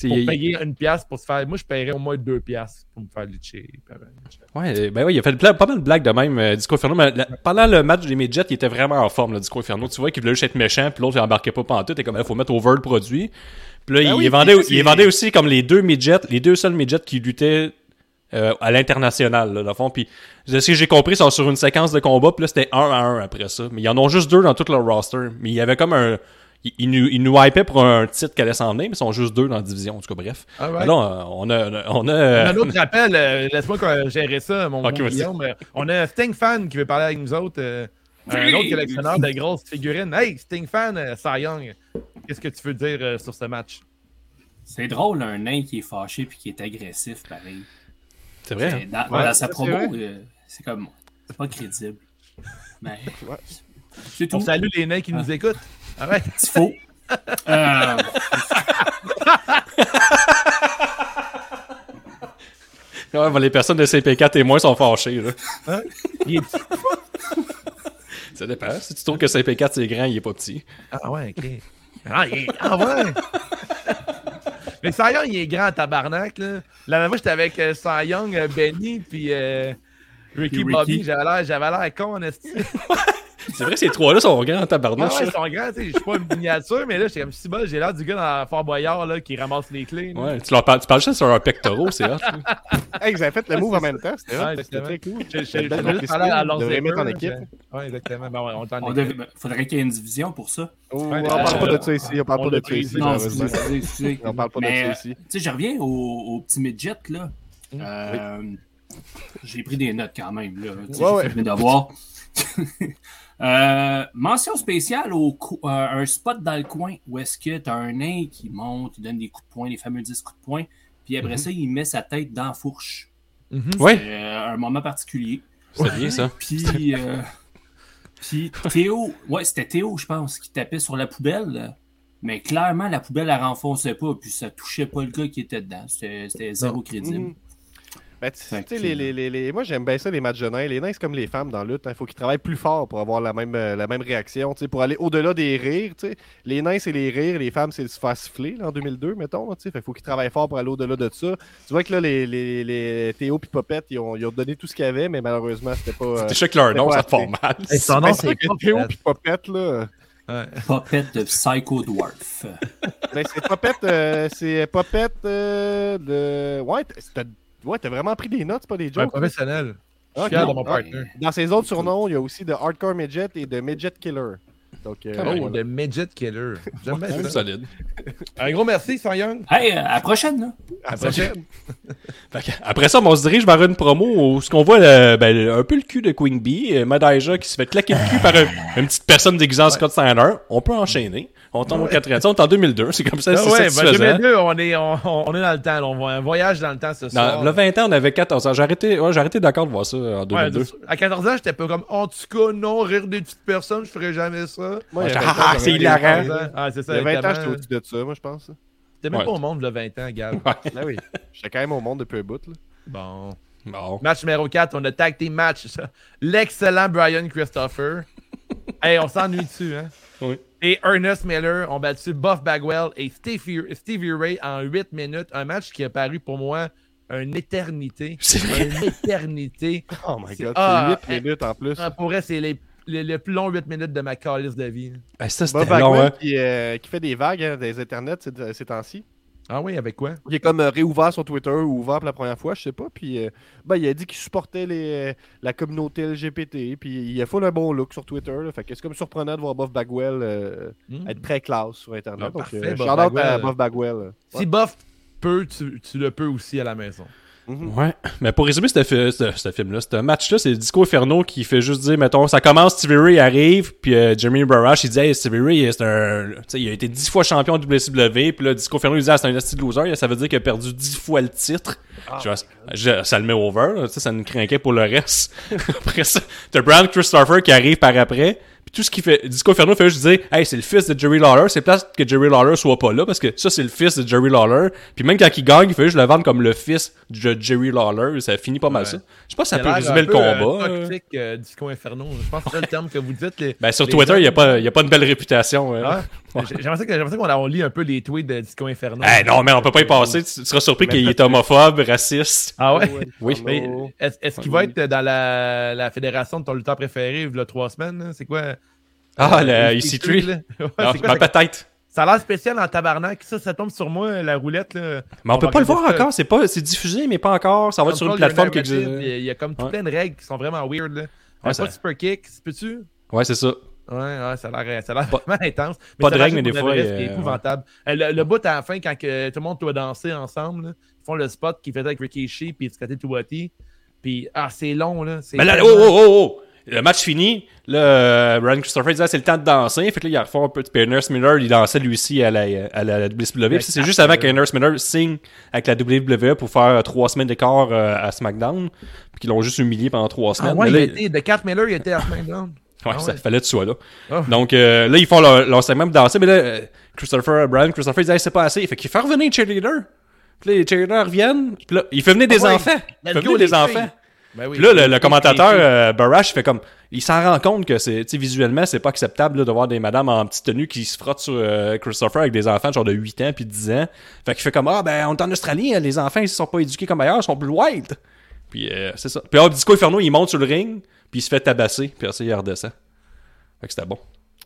Pour il- payer une pièce pour se faire. Moi, je paierais au moins deux pièces pour me faire midget. Ouais, ben ouais, il a fait pla- pas mal de blagues de même, euh, Disco Inferno. Mais la- pendant le match des Midgets, il était vraiment en forme, le Disco Inferno. Tu vois qu'il voulait juste être méchant, puis l'autre, il embarquait pas pantoute. Et comme, il faut mettre over le produit. Puis là, Ben il, oui, vendait, il vendait aussi comme les deux Midgets, les deux seuls Midgets qui luttaient euh, à l'international, là, dans le fond. Puis, que j'ai compris, ils sont sur une séquence de combat, puis là, c'était 1 à 1 après ça. Mais ils en ont juste deux dans tout leur roster. Mais il y avait comme un... Ils, ils nous, ils nous hypaient pour un titre qui allait s'en venir, mais ils sont juste deux dans la division. En tout cas, bref. Ah ouais. Mais là, on a... On a, euh, un autre rappel, euh, laisse-moi gérer ça, mon, Ok, mon vas-y. Guillaume. Euh, On a Sting Fan qui veut parler avec nous autres. euh, un autre collectionneur de grosses figurines. Hey, Sting Fan, euh, Cy Young, qu'est-ce que tu veux dire euh, sur ce match? C'est drôle, un nain qui est fâché puis qui est agressif, pareil. c'est vrai. hein? C'est- Dans, Ouais, dans sa promo, euh, c'est comme. C'est pas crédible. Mais. Ouais. C'est tout. On salue les nains qui nous écoutent. Ah ouais. Petit faux. Euh, Ouais, ben, les personnes de CP4 et moi sont fâchées. Là. Il est petit. Ça dépend. Si tu trouves que CP4 c'est grand, il est pas petit. Ah ouais, ok. Ah, il est- ah ouais! Mais Young, il est grand tabarnak. Là. La dernière fois, j'étais avec euh, Young, euh, Benny, puis euh, Ricky Ricky. Bobby. J'avais l'air, con, en. C'est vrai, ces trois-là sont grands en Ah tabarnouche. ouais, là. ils sont grands, tu sais. Je suis pas une miniature, mais là, j'étais comme si bol, j'ai l'air du gars dans Fort Boyard là, qui ramasse les clés. là. Ouais, tu, leur parles, tu parles juste sur un pectoraux, c'est hot. Hey, vous avez fait le move en même temps, c'était Ouais, très cool. Je- je- je- je parler à mettre en équipe. là. Ouais, exactement. Ben, ouais, on est en on équipe. devait- faudrait qu'il y ait une division pour ça. Oh, Ouais, on parle euh, pas de ça ici, on parle pas de ça ici. Non, malheureusement. excusez, excusez. On parle pas de Mais, ça euh, ici. Tu sais, je reviens au, au petit midget, là. Euh, J'ai pris des notes quand même, là. J'ai fait mes devoirs. Euh, mention spéciale au euh, un spot dans le coin où est-ce que t'as un nain qui monte, il donne des coups de poing, les fameux 10 coups de poing, puis après Mhm. ça, il met sa tête dans la fourche. Ouais, Euh, un moment particulier. c'est bien ça. Puis, euh, puis Théo, ouais, c'était Théo, je pense, qui tapait sur la poubelle. Mais clairement, la poubelle, elle renfonçait pas, puis ça touchait pas le gars qui était dedans. C'était c'était zéro crédible. Mhm. Ben, tu les, les, les, les- moi j'aime bien ça, les matchs de nains. Les nains, c'est comme les femmes dans la lutte. Il faut qu'ils travaillent plus fort pour avoir la même, euh, la même réaction. tu sais, Pour aller au-delà des rires. tu sais. Les nains, c'est les rires. Les femmes, c'est se faire siffler là, en 2002, mettons. là, tu sais. Fait qu'il faut qu'ils travaillent fort pour aller au-delà de ça. Tu vois que là, les, les, les Théo et Popette, ils ont, ils ont donné tout ce qu'il y avait, mais malheureusement, c'était pas. T'es sûr que leur nom, ça te fait mal. Hey, son nom, ben, c'est Théo et Popette, là. Ouais. Popette de Psycho Dwarf. Ben, c'est Popette, euh, c'est Popette euh, de. Ouais, t'as ouais, t'as vraiment pris des notes, c'est pas des Un jokes. là? professionnel. Je Ah, fier de mon Ah, partner. Dans ses autres surnoms, il y a aussi de Hardcore Midget et de Midget Killer. Donc, euh, Ah, Oh, voilà. de Midget Killer. J'aime bien ça. Solide. Un gros merci, Cy Young. Hey, euh, à la prochaine, là. À la prochaine. Après ça, on se dirige vers une promo où ce qu'on voit le- ben, un peu le cul de Queen Bee, euh, Madaija qui se fait claquer le cul par un- une petite personne déguisée en Scott Steiner. On peut enchaîner. On tombe au quatrième. On est en 2002, c'est comme ça, Ah c'est ouais, ben, satisfaisant. 2002, on est, on, on est dans le temps. là. On va un voyage dans le temps ce soir. Dans le 20 ans, on avait 14 ans. J'ai arrêté, ouais, j'ai arrêté d'accord de voir ça en Ouais, 2002. de- à 14 ans, j'étais pas comme, en tout cas, non, rire des petites personnes, je ferais jamais ça. Moi, Ah, 20 ans, ah, c'est hilarant. au 14 monde. ans. Ah, c'est ça. Il y a 20 ans, j'étais au-dessus de ça, moi, je pense. T'es même Ouais. pas au monde, le 20 ans, Gab. Ah oui. J'étais quand même au monde depuis un bout, là. Bon. Bon. Match numéro 4, on a tag team match. L'excellent Brian Christopher. hey, on s'ennuie dessus, hein? Oui. Et Ernest Miller ont battu Buff Bagwell et Stevie, Stevie Ray en 8 minutes. Un match qui a paru pour moi une éternité. C'est vrai. Une éternité. Oh my C'est- god, ah, c'est 8 minutes en plus. Ah, pour vrai, c'est les, les, les plus longs 8 minutes de ma calice de vie. Ben, ça, c'était long, Bagwell hein. qui, euh, qui fait des vagues hein, des internets ces, ces temps-ci. Ah oui, avec quoi? Il est comme euh, réouvert sur Twitter ou ouvert pour la première fois, je sais pas. Puis euh, ben, il a dit qu'il supportait les, euh, la communauté LGBT. Puis il a full un bon look sur Twitter. Là, fait que c'est comme surprenant de voir Buff Bagwell Hmm. être très classe sur Internet. Ah, Donc, parfait, Buff Bagwell. à Buff Bagwell. Si Buff peut, tu, tu le peux aussi à la maison. Mhm. Ouais. Mais pour résumer ce, fi- ce- ce film-là, ce match-là, c'est Disco Inferno qui fait juste dire, mettons, ça commence, Stevie Ray arrive, puis euh, Jeremy Barash, il dit, hey, Stevie Ray, c'est un, tu sais, il a été dix fois champion de WCW, puis là, Disco Inferno, il dit, ah, c'est un nasty loser, ça veut dire qu'il a perdu dix fois le titre. Je vois, je- ça le met over, là, ça nous craquait pour le reste. après ça, t'as Brian Christopher qui arrive par après, tout ce qu'il fait, Disco Inferno fait juste dire, hey, c'est le fils de Jerry Lawler, c'est place que Jerry Lawler soit pas là, parce que ça, c'est le fils de Jerry Lawler. Puis même quand il gagne, il fait juste le vendre comme le fils de Jerry Lawler, ça finit pas mal Ouais. ça. Je sais pas si ça peut résumer le peu, combat. euh. toxique, euh, Disco Inferno. Je pense que c'est le terme que vous dites. Les, Ben, sur Twitter, il n'y a, a pas une belle réputation. Ah, J'aimerais ça qu'on on lit un peu les tweets de Disco Inferno. Eh non, mais on peut pas y passer. Tu, tu seras surpris qu'il est homophobe, raciste. Ah ouais? Oui. Est-ce qu'il va être dans la, la fédération de ton lutteur préféré, il y a trois semaines? C'est quoi? Ah, Euh, le EC3. là? Ouais, Ah, ben, ça? peut-être. Ça a l'air spécial en tabarnak. Ça, ça tombe sur moi, la roulette. Là. Mais on, peut va pas le voir encore. C'est pas, c'est diffusé, mais pas encore. Ça va être sur une plateforme qui existe. Il y a comme tout Ouais. plein de règles qui sont vraiment weird. Là. Euh, Pas de super kick, peux-tu? Ouais, c'est ça. Ouais, ouais, ça a l'air ça a l'air Pas- intense. pas de ça règles, mais des fois, le il y reste a- qui est épouvantable. Euh, Le, le bout à la fin, quand que tout le monde doit danser ensemble, là, ils font le spot qu'ils faisaient avec Rikishi puis Scotty Tuwati. Puis, ah, c'est long, là. c'est Mais là, oh, oh, oh, oh! Le match fini. Là, euh, Brian Christopher disait, ah, c'est le temps de danser. Fait que là, il a refait un peu. Puis Nurse Miller, il dansait lui aussi à la, à la. Puis ça, c'est juste avant que Nurse Miller signe avec la WWE pour faire euh, trois semaines d'écart euh, à SmackDown. Puis qu'ils l'ont juste humilié pendant trois Ah semaines. ouais, Mais il était, de Cat Miller, il était à SmackDown. Ouais, Ah ça fallait que tu sois là. Ah. Donc euh, là, ils font leur, leur segment pour danser, mais là, euh, Christopher, Brian, Christopher, il dit, Hey, c'est pas assez. Fait qu'il fait revenir les cheerleaders. Puis là, les cheerleaders reviennent. Puis là, il fait venir des Ah ouais. enfants. Il fait venir des enfants. filles. Ben oui. Puis là, le, commentateur, euh, Barash, il fait comme. Il s'en rend compte que c'est, visuellement, c'est pas acceptable là, de voir des madames en petite tenue qui se frottent sur euh, Christopher avec des enfants de genre de 8 ans puis 10 ans. Fait qu'il fait comme Ah, ben, on est en Australie, les enfants, ils sont pas éduqués comme ailleurs, ils sont plus wild. Puis euh, c'est ça. Puis là, Disco Inferno, il monte sur le ring, puis il se fait tabasser, puis après, il redescend. Fait que c'était bon.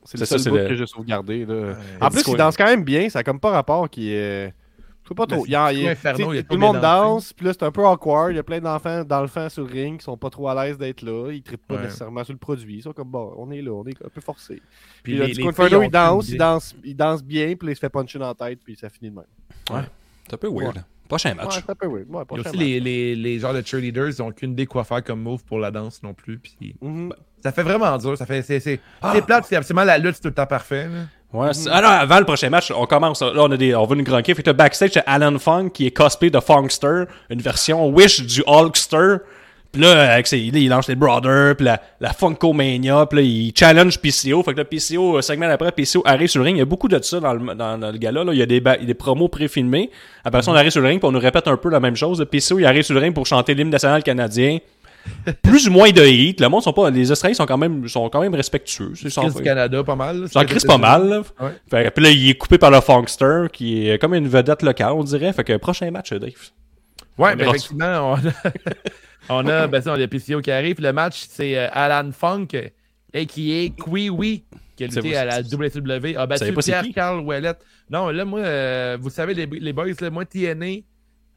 C'est C'est le ça, seul bout le- que j'ai sauvegardé. Là. en plus, Disco- il danse quand même bien. Ça a comme pas rapport qui est. Je sais pas trop. Il y a- Disco il y a- Inferno, il a tout le monde danse, puis là, c'est un peu awkward. Il y a plein d'enfants d'enfants sur le ring qui sont pas trop à l'aise d'être là. Ils trippent pas Ouais. nécessairement sur le produit. Ils sont comme, bon, on est là, on est un peu forcé. Puis Puis là, les- Inferno, il danse, il danse, il danse bien, puis là, il se fait puncher dans la tête, puis ça finit de même. C'est un peu weird. là. Prochain Ouais, match. peu weird. Ouais, Il y a aussi match. les, les, les genres de cheerleaders, ils n'ont idée quoi faire comme move pour la danse non plus. Puis Mhm. ça fait vraiment dur. Ça fait, c'est, c'est, c'est plate, c'est absolument la lutte, c'est tout le temps parfait. là. Ouais, c'est- ah non, avant le prochain match, on commence. Là, on a des, on va nous granquer. Fait que backstage, c'est Alan Funk qui est cosplay de Funkster, une version Wish du Hulkster. Puis là, avec ses, là, il lance les Brothers, puis la, la Funkomania, puis là, il challenge PCO. Fait que le PCO, euh, segment après, PCO arrive sur le ring. Il y a beaucoup de ça dans le, dans, dans le gala. Là. Il y a des, des promos pré-filmés. Après ça, on arrive sur le ring, puis on nous répète un peu la même chose. PCO, il arrive sur le ring pour chanter l'hymne national canadien. Plus ou moins de hit. Le monde sont pas, les Australiens sont quand même, sont quand même respectueux. C'est Chris du Canada, pas mal. là. J'en crise pas mal, là. Ouais. Fait puis là, il est coupé par le Funkster, qui est comme une vedette locale, on dirait. Fait que prochain match, Dave. Ouais, mais verra effectivement, on on a, ben, ça, on a PCO qui arrive. Le match, c'est euh, Alan Funk, et qui est Kiwi, qui a lutté à la WWE. A battu? Pierre-Carl Ouellet. Non, là, moi, euh, vous savez, les, les boys, là, moi, TNA,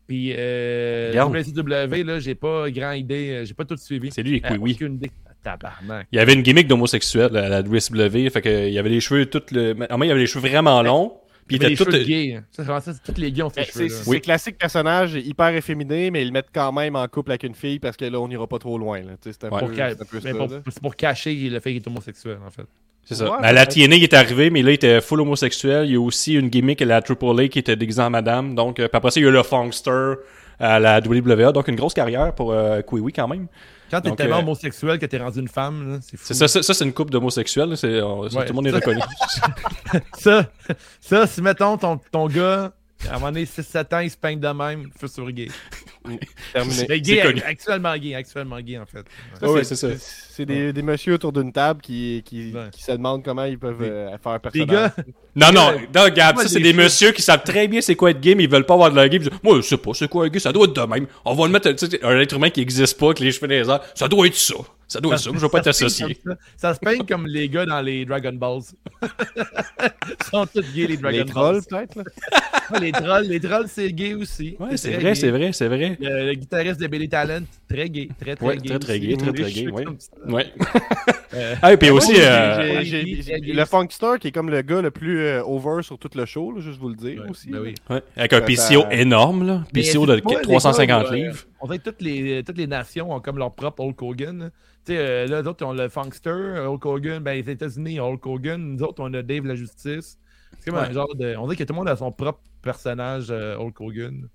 puis euh. WCW, là, j'ai pas grand idée, euh, j'ai pas tout suivi. C'est lui, Euh, Kiwi. aucune idée. Tabarnak. Il y avait une gimmick d'homosexuel à la WCW. Fait que, il y avait les cheveux tout le, en moins, il y avait les cheveux vraiment longs. Puis il était tout, gays. hein. Ça, tous les gays ont ces Eh, cheveux C'est Oui. classique personnage hyper efféminé, mais ils le mettent quand même en couple avec une fille parce que là, on n'ira pas trop loin. C'est Ouais. Pour, cacher le fait qu'il est homosexuel, en fait. C'est ça. Ouais, à la peut-être. TNA, il est arrivé, mais là, il était full homosexuel. Il y a aussi une gimmick à la AAA qui était déguisée en madame. Donc, euh, après ça, il y a eu le Funkster à la WWE. Donc, une grosse carrière pour euh, Kiwi quand même. Quand t'es tellement euh, homosexuel que t'es rendu une femme, là, c'est fou. Ça, ça, ça, c'est une coupe d'homosexuels. là. C'est, Ouais. Tout le monde est reconnu. Ça, ça, si mettons ton, ton gars, à un moment donné, 6-7 ans, il se peigne de même, feu sur gay. Terminé. Mais gay, connu. actuellement gay, actuellement gay, en fait. Ouais, c'est- c'est ça. C'est des, des messieurs autour d'une table qui, qui, Ouais. qui se demandent comment ils peuvent euh, faire un Les personnage. gars, Non, non, non, Gab, ça, c'est des des messieurs qui savent très bien c'est quoi être gay, mais ils veulent pas avoir de leur gay. Puis ils disent, Moi, je sais pas, c'est quoi être gay, ça doit être de même. On va le mettre, tu sais, un être humain qui existe pas, avec les cheveux les airs. Ça doit être ça. Ça doit être ça. Je veux pas être associé. ça. Ça se peigne comme les gars dans les Dragon Balls. Ils sont tous gays, les Dragon Les trolls, Balls. peut-être. là. Ouais, les trolls, les trolls, c'est gay aussi. Ouais, c'est vrai, c'est vrai, c'est vrai. Le, le guitariste de Billy Talent, très gay, très très Ouais, gay. très, très gay, très, très gay, cheveux ouais. Euh, Ah, et puis aussi, euh, le Funkster qui est comme le gars le plus euh, over sur tout le show, là, juste vous le dire Ouais, aussi. ben oui. Avec un PCO énorme, là. PCO de c'est pas, les 350 gars, euh, livres. On dirait que toutes les, toutes les nations ont comme leur propre Hulk Hogan. Tu sais, euh, là, d'autres, ont le Funkster, Hulk Hogan. Ben, les États-Unis, ont Hulk Hogan. Nous autres, on a Dave la Justice. C'est comme un genre de. On dirait que tout le monde a son propre personnage euh, Hulk Hogan.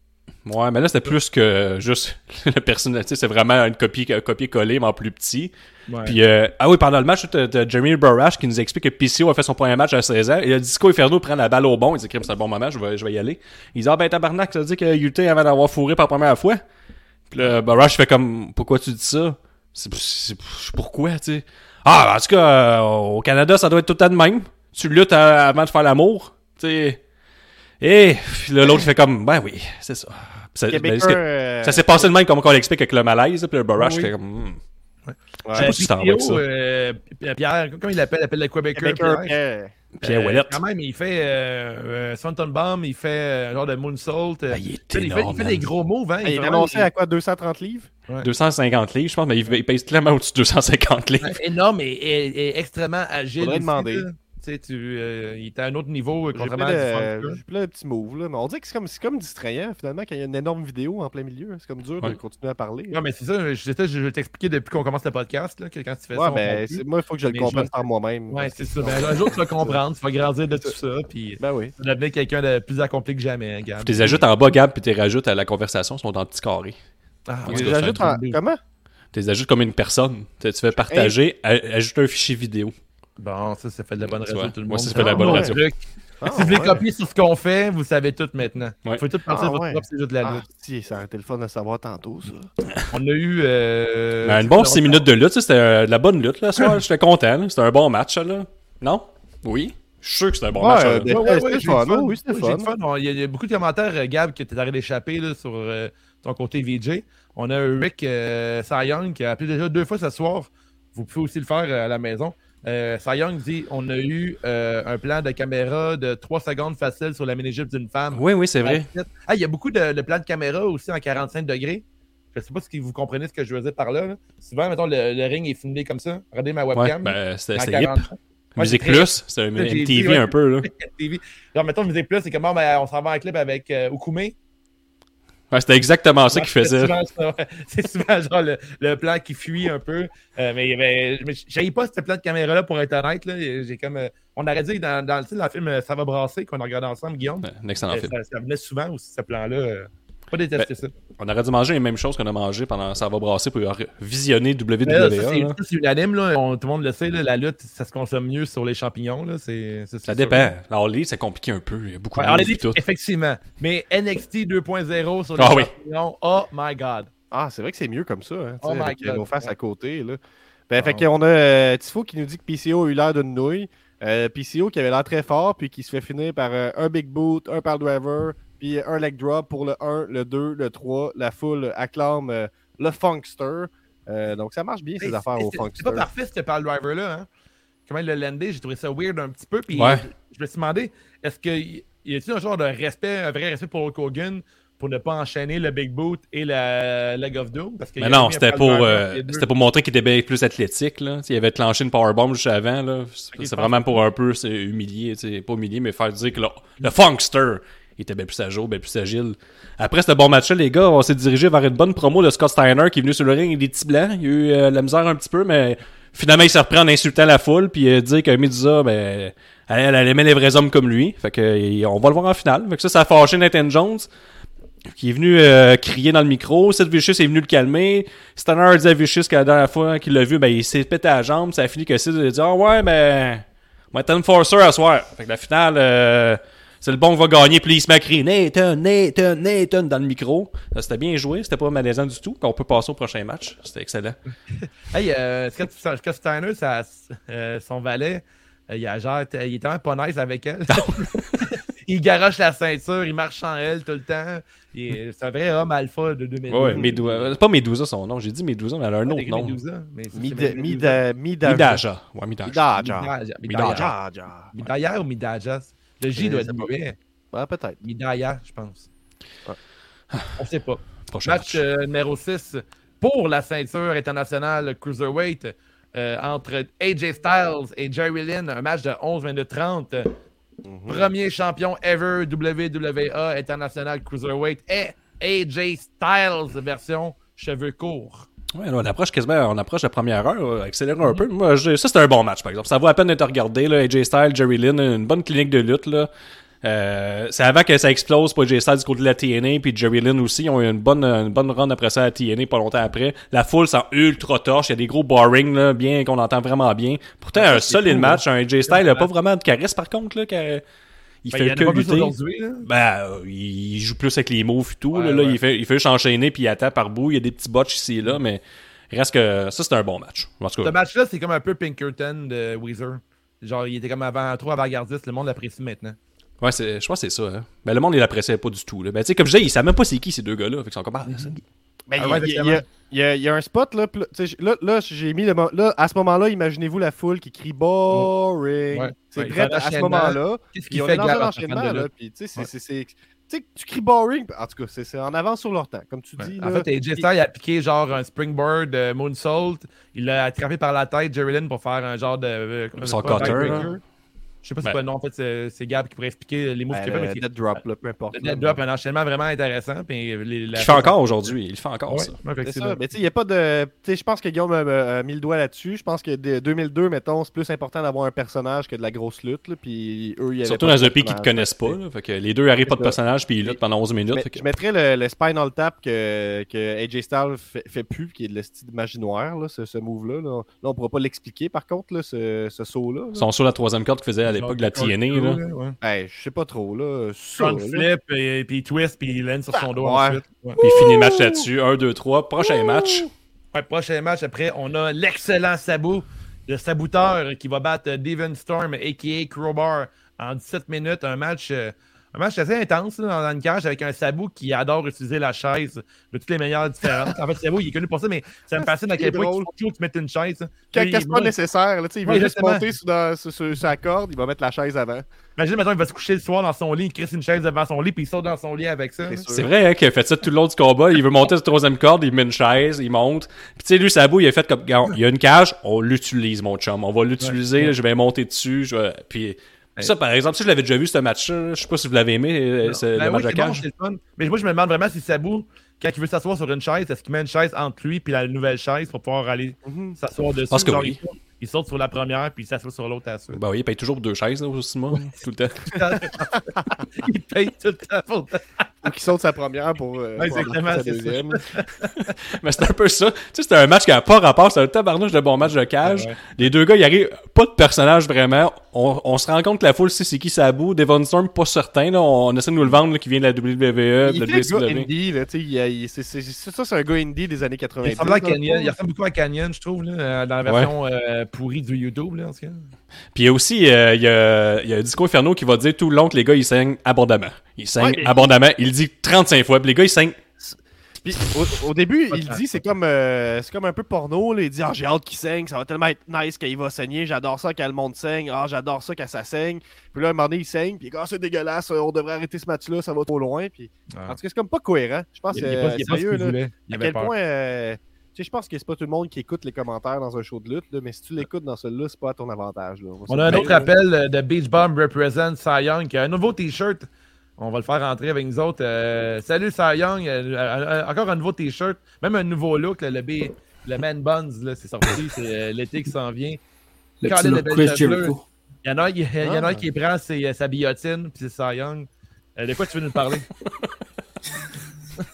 Ouais, mais là, c'était plus que juste le personnage. tu sais, C'est vraiment une copie, un copier-coller, mais en plus petit. Ouais. Puis, euh, ah oui, pendant le match, t'as Jeremy Burrash qui nous explique que PCO a fait son premier match à 16 ans. Et le Disco Inferno prend la balle au bon. Il dit, c'est un bon moment, je vais, je vais y aller. Il dit, ah ben tabarnak, ça veut dire que UT avant d'avoir fourré la première fois. Puis là, Burrash fait comme, pourquoi tu dis ça? C'est pourquoi, tu sais? Ah, en tout cas, euh, au Canada, ça doit être tout le temps de même. Tu luttes à- avant de faire l'amour, tu sais. Et puis là, l'autre fait comme, ben oui, c'est ça. Puis ça, ben, que- euh, ça s'est passé de même comme on l'explique avec le malaise. Puis le Burrash Oui. fait comme, hmm. Ouais. Je sais pas si tu t'en vas avec ça. euh, Pierre, comment il l'appelle? Il appelle le Québécois. Québécois, Pierre? Pierre. Pierre Euh. Quand même, il fait euh, euh, Bomb, il fait euh, un genre de Moonsault. euh, Ah, il est fait- il, fait, il fait des gros moves. Hein, Ah, Il est annoncé des- à quoi 230 livres? 250 livres, je pense, mais il, il pèse clairement au-dessus de 250 livres. Ouais, énorme et, et- et extrêmement agile. Faudrait demander. là. Tu sais, tu, euh, il est à un autre niveau, euh, contrairement plein, à du j'ai plein de petits moves. Là. Mais on dirait que c'est comme, c'est comme distrayant finalement quand il y a une énorme vidéo en plein milieu. C'est comme dur Ouais. de continuer à parler. Non, mais c'est ça, je, je vais t'expliquer depuis qu'on commence le podcast, là, que quand tu fais ouais, ça, moi, il faut que je le comprenne je- par moi-même. Ouais, c'est ça. Ben, un jour, tu vas comprendre, tu vas grandir de tout ça, puis Ben oui. tu vas devenir quelqu'un de plus accompli que jamais, hein, Gab. Tu les ajoutes en bas, Gab, puis tu les rajoutes à la conversation, ils sont en petits carrés. Ah, en- Comment? Tu les ajoutes comme une personne. Tu, fais partager, a- ajouter un fichier vidéo. Bon, ça, ça fait de la bonne radio, tout le Moi, monde. ça fait de la bonne Ah, radio. truc. Ah, si vous voulez ouais. copier sur ce qu'on fait, vous savez tout maintenant. Ouais. Vous pouvez tout penser Ah, à votre ouais. propre, juste de la Ah, lutte. si, ça aurait été le fun de savoir tantôt, ça. On a eu. Euh, Ben, une bonne 6 minutes de lutte, ça, c'était euh, de la bonne lutte, là, ce soir. J'étais content. C'était un bon match, ça, là. Non? Oui? Je suis sûr que c'était un bon Ouais, match. C'était fun, fun. oui, c'était Oui, fun. Il y, a- beaucoup de commentaires, euh, Gab, que tu es arrêté d'échapper sur euh, ton côté VJ. On a Rick euh, Young qui a appelé déjà deux fois ce soir. Vous pouvez aussi le faire à la maison. Euh, Young dit on a eu euh, un plan de caméra de 3 secondes facile sur la méningite d'une femme. Oui, oui, c'est vrai. Ah, il y a beaucoup de, de plans de caméra aussi en 45 degrés. Je sais pas si vous comprenez ce que je veux dire par là. là. Souvent, mettons, le, le ring est filmé comme ça. Regardez ma Ouais, webcam. ben, c'était en c'était hip. 40. Ouais, Musique c'est Plus, c'était un MTV ouais. un peu, là. Genre, mettons, Musique Plus, c'est comme, bon, ben, on s'en va en clip avec euh, Okume. Ouais, c'était exactement ça qu'il faisait. C'est souvent genre le, le plan qui fuit un peu. Euh, mais mais, mais j'avais pas ce plan de caméra-là pour être honnête. Là. J'ai comme, euh, on aurait dit dans, dans, le film euh, Ça va brasser qu'on a regardé ensemble, Guillaume. Ouais, Un excellent Euh, film. ça, ça venait souvent aussi, ce plan-là. Pas détester ça. On aurait dû manger les mêmes choses qu'on a mangé pendant Ça va brasser pour visionner WWE. Mais là, ça, c'est là. ça, c'est unanime. Là. On- tout le monde le sait. là, la lutte, ça se consomme mieux sur les champignons. Là. C'est, c'est- Ça dépend. La Elite, c'est compliqué un peu. Il y a beaucoup. Ouais, de dit, tout. effectivement. Mais NXT 2.0 sur les Ah oui. champignons, oh my god. Ah, c'est vrai que c'est mieux comme ça, hein, Oh avec God. nos faces Ouais. à côté. Là. Ben, Ah. fait qu'on a euh, Tifo qui nous dit que PCO a eu l'air d'une nouille. Euh, PCO qui avait l'air très fort, puis qui se fait finir par euh, un big boot, un power driver, puis un leg drop pour le 1, le 2, le 3. La foule acclame euh, le Funkster. Euh, donc ça marche bien ces affaires au c'est- C'est Funkster. pas parfait ce Pal Driver là. Hein? Comment il l'a landé, j'ai trouvé ça weird un petit peu. Puis Ouais. je, je me suis demandé, est-ce qu'il y a-t-il un genre de respect, un vrai respect pour Hulk Hogan pour ne pas enchaîner le Big Boot et la Leg of Doom? Parce Mais non, c'était pour, euh, c'était pour montrer qu'il était bien plus athlétique. Là. Il avait clenché une powerbomb juste avant. là. C'est vraiment pour un peu c'est humilier. Pas humilier, mais faire dire que le, le Funkster il était bien plus agile, bien plus agile. Après ce bon match-là, les gars, on s'est dirigé vers une bonne promo de Scott Steiner qui est venu sur le ring avec des petits blancs. Il a eu euh, la misère un petit peu, mais finalement, il s'est repris en insultant la foule. Puis il dit que Medusa, ben, elle, elle aimait les vrais hommes comme lui. Fait que on va le voir en finale. Fait que ça, ça a fâché Nathan Jones qui est venu euh, crier dans le micro. Seth Vicious est venu le calmer. Stunner a dit à Vicious que la dernière fois qu'il l'a vu, ben, il s'est pété à la jambe. Ça a fini que Sid a dit Ah ouais, ben, moi, t'es Enforcer à soir. Fait que la finale, euh, c'est le bon qui va gagner. Puis il se met à crier Nathan, Nathan, Nathan dans le micro. Ça, C'était bien joué. C'était pas malaisant du tout. On peut passer au prochain match. C'était excellent. Hey, euh, Scott, Scott Steiner, ça, euh, son valet, euh, il, a genre, il est tellement pas nice avec elle. il garoche la ceinture, il marche sans elle tout le temps. C'est un vrai homme alpha de 2000. Ouais, Medusa. C'est pas Medusa son nom. J'ai dit Medusa, mais elle a un autre nom. Mida- Mida- Midaja. Midaja. Midaja. Midaya. Midaja. Midaya ou Midaja? Le J Je doit être mauvais. Ouais, peut-être. Midaya, je pense. Ouais. On sait pas. Prochain Match match. euh, numéro 6 pour la ceinture internationale Cruiserweight euh, entre AJ Styles et Jerry Lynn. Un match de 11 minutes 30. Mhm. Premier champion ever WWE International Cruiserweight et AJ Styles version cheveux courts. Ouais, là, on approche quasiment, on approche la première heure, là, accélérer un peu. Moi, je- ça, c'était un bon match, par exemple. Ça vaut la peine d'être regardé, là. AJ Styles, Jerry Lynn, une bonne clinique de lutte, là. Euh, c'est avant que ça explose pour AJ Styles du côté de la TNA, puis Jerry Lynn aussi, ils ont eu une bonne, une bonne run après ça à la TNA, pas longtemps après. La foule s'en ultra torche, il y a des gros boring, là, bien, qu'on entend vraiment bien. Pourtant, un c'est solide cool, match, un AJ Styles, il a vraiment. pas vraiment de charisme, par contre, là, il Ben, fait il que lutter. Ben, euh, il joue plus avec les moves et tout. Ouais, là, il fait, il fait juste enchaîner puis il attend par bout. Il y a des petits botches ici et là, mais reste que ça, c'est un bon match. En tout Ce match-là, c'est comme un peu Pinkerton de Weezer. Genre, il était comme avant, trop avant-gardiste. Le monde l'apprécie maintenant. ouais, c'est, je pense que c'est ça. Hein. Ben, le monde, il l'appréciait pas du tout. Là. Ben, tu sais, comme je disais, il savait même pas c'est qui ces deux gars-là. Fait comme, ah, ça- Ben, Ah il y a- ouais, il y, a- exactement. il y a- il y a un spot là, là, là, j'ai mis le là, à ce moment-là, imaginez-vous la foule qui crie boring. Ouais. C'est Ouais, vrai fait à ce moment-là. Qu'est-ce qui fait est dans que un la- enchaînement la- là, puis tu sais, c'est- tu sais, tu cries boring. En tout cas, c'est en avance sur leur temps, comme tu dis. En là. fait, AJ Styles il a piqué genre un springboard euh, moonsault. Il l'a attrapé par la tête, Jerry Lynn, pour faire un genre de. euh, Son cutter. Je sais pas Ben. c'est quoi le nom, en fait, c'est- Gab qui pourrait expliquer les moves Ben, qu'il fait. le mais c'est- dead drop, là, peu importe. Le dead drop, un enchaînement vraiment intéressant. Puis les, la- Il fait encore aujourd'hui. Il fait encore Ouais, ça. C'est mais tu sais, il n'y a pas de. Tu sais, je pense que Guillaume a, a- a mis le doigt là-dessus. Je pense que de 2002, mettons, c'est plus important d'avoir un personnage que de la grosse lutte. Là, puis eux, y Surtout dans un pays qu'ils ne connaissent pas. Là, fait que les deux arrivent pas de personnage puis ils luttent pendant 11 minutes. Mais fait que- Je mettrais le, le Spinal Tap que, que AJ Styles fait, fait plus, qui est de le style magie noire, là, ce, ce move-là. Là. Là, on pourra pas l'expliquer, par contre, là, ce, ce saut-là. là. Son saut la troisième corde qu'il faisait à l'époque de la TNA. Là. Ouais. Hey, je sais pas trop, là. Ça, Front là. flip, et, puis il twist, puis il lance sur son dos Ouais. ensuite. Ouais. Puis il finit le match là-dessus. 1, 2, 3. Prochain match. Ouais, prochain match, après, on a l'excellent Sabu, le sabouteur qui va battre Devon Storm, a.k.a. Crowbar, en 17 minutes. Un match, euh, un match assez intense là, dans, une cage avec un Sabu qui adore utiliser la chaise de toutes les meilleures différences. En fait, Sabu, il est connu pour ça, mais ça me fascine à quel point il faut que tu mettes une chaise. Quand c'est pas nécessaire, là, il veut Ouais, juste monter sur, dans- sur- sur sa corde, il va mettre la chaise avant. Imagine, maintenant, il va se coucher le soir dans son lit, il crisse une chaise devant son lit, puis il saute dans son lit avec ça. C'est sûr. C'est vrai hein, qu'il a fait ça tout le long du combat. Il veut monter sur la troisième corde, il met une chaise, il monte. Puis tu sais, lui, Sabu, il a fait comme, il y a une cage, on l'utilise, mon chum. On va l'utiliser, je vais monter dessus. Je vais... Puis Ça, par exemple, si je l'avais déjà vu, ce match-là, je sais pas si vous l'avez aimé, euh, c'est Ben le oui, match de c'est bon, cage. c'est le fun. Mais moi, je me demande vraiment si Sabou, quand il veut s'asseoir sur une chaise, est-ce qu'il met une chaise entre lui et la nouvelle chaise pour pouvoir aller Mhm. s'asseoir dessus? pense que oui. Il, saute, sur la première puis il s'assoit sur l'autre à la suite. Bah oui, il paye toujours pour deux chaises, là, au cinéma, tout le temps. il paye tout le temps pour qu'il saute sa première pour, euh, Ouais, pour exactement, embarquer sa c'est ça. deuxième. Mais c'est un peu ça. Tu sais, c'était un match qui a pas rapport, c'est un tabarnouche de bon match de cage. Ouais. Les deux gars, il arrive pas de personnage vraiment. On, on se rend compte que la foule sait c'est qui Sabu. Devon Storm, pas certain, là. On essaie de nous le vendre, là, qui vient de la WWE, Il de la gars WCW. indie, là, tu sais, il a- il- c'est- c'est- c'est- ça, c'est un gars indie des années 90. Il ressemble à Canyon. fond. Il ressemble beaucoup à Canyon, je trouve, là, dans la version euh, pourrie du YouTube. Là, en tout cas. Puis il y a aussi, euh, il y a, il y a Disco Inferno qui va dire tout le long que les gars, ils saignent abondamment. Ils saignent Ouais, abondamment. Il le dit 35 fois. Puis les gars, ils saignent Puis au, au début, il dit c'est comme euh, c'est comme un peu porno. Là. Il dit ah, j'ai hâte qu'il saigne, ça va tellement être nice quand il va saigner. J'adore ça quand le monde saigne. Ah, j'adore ça quand ça saigne. Puis là, un moment donné, il saigne. Puis ah, c'est dégueulasse. On devrait arrêter ce match-là, ça va trop loin. Puis en tout cas, c'est comme pas cohérent. Je pense que il est pas, il est pas ce sérieux qu'il là. Il À quel peur. point euh, sais, je pense que c'est pas tout le monde qui écoute les commentaires dans un show de lutte, là, mais si tu l'écoutes dans celui-là, c'est pas à ton avantage. Là. On a un autre là, appel de Beach Bomb Represent Cy Young qui a un nouveau t-shirt. On va le faire rentrer avec nous autres. Euh, salut Cy Young. Euh, euh, encore un nouveau t-shirt. Même un nouveau look. là, le, B, le Man Buns, là, c'est sorti. C'est euh, l'été qui s'en vient. Le petit look Chris. Il y en a, un qui- il y en a Ah. un qui prend ses- sa biotine, puis c'est Cy Young. Euh, de quoi tu veux nous parler?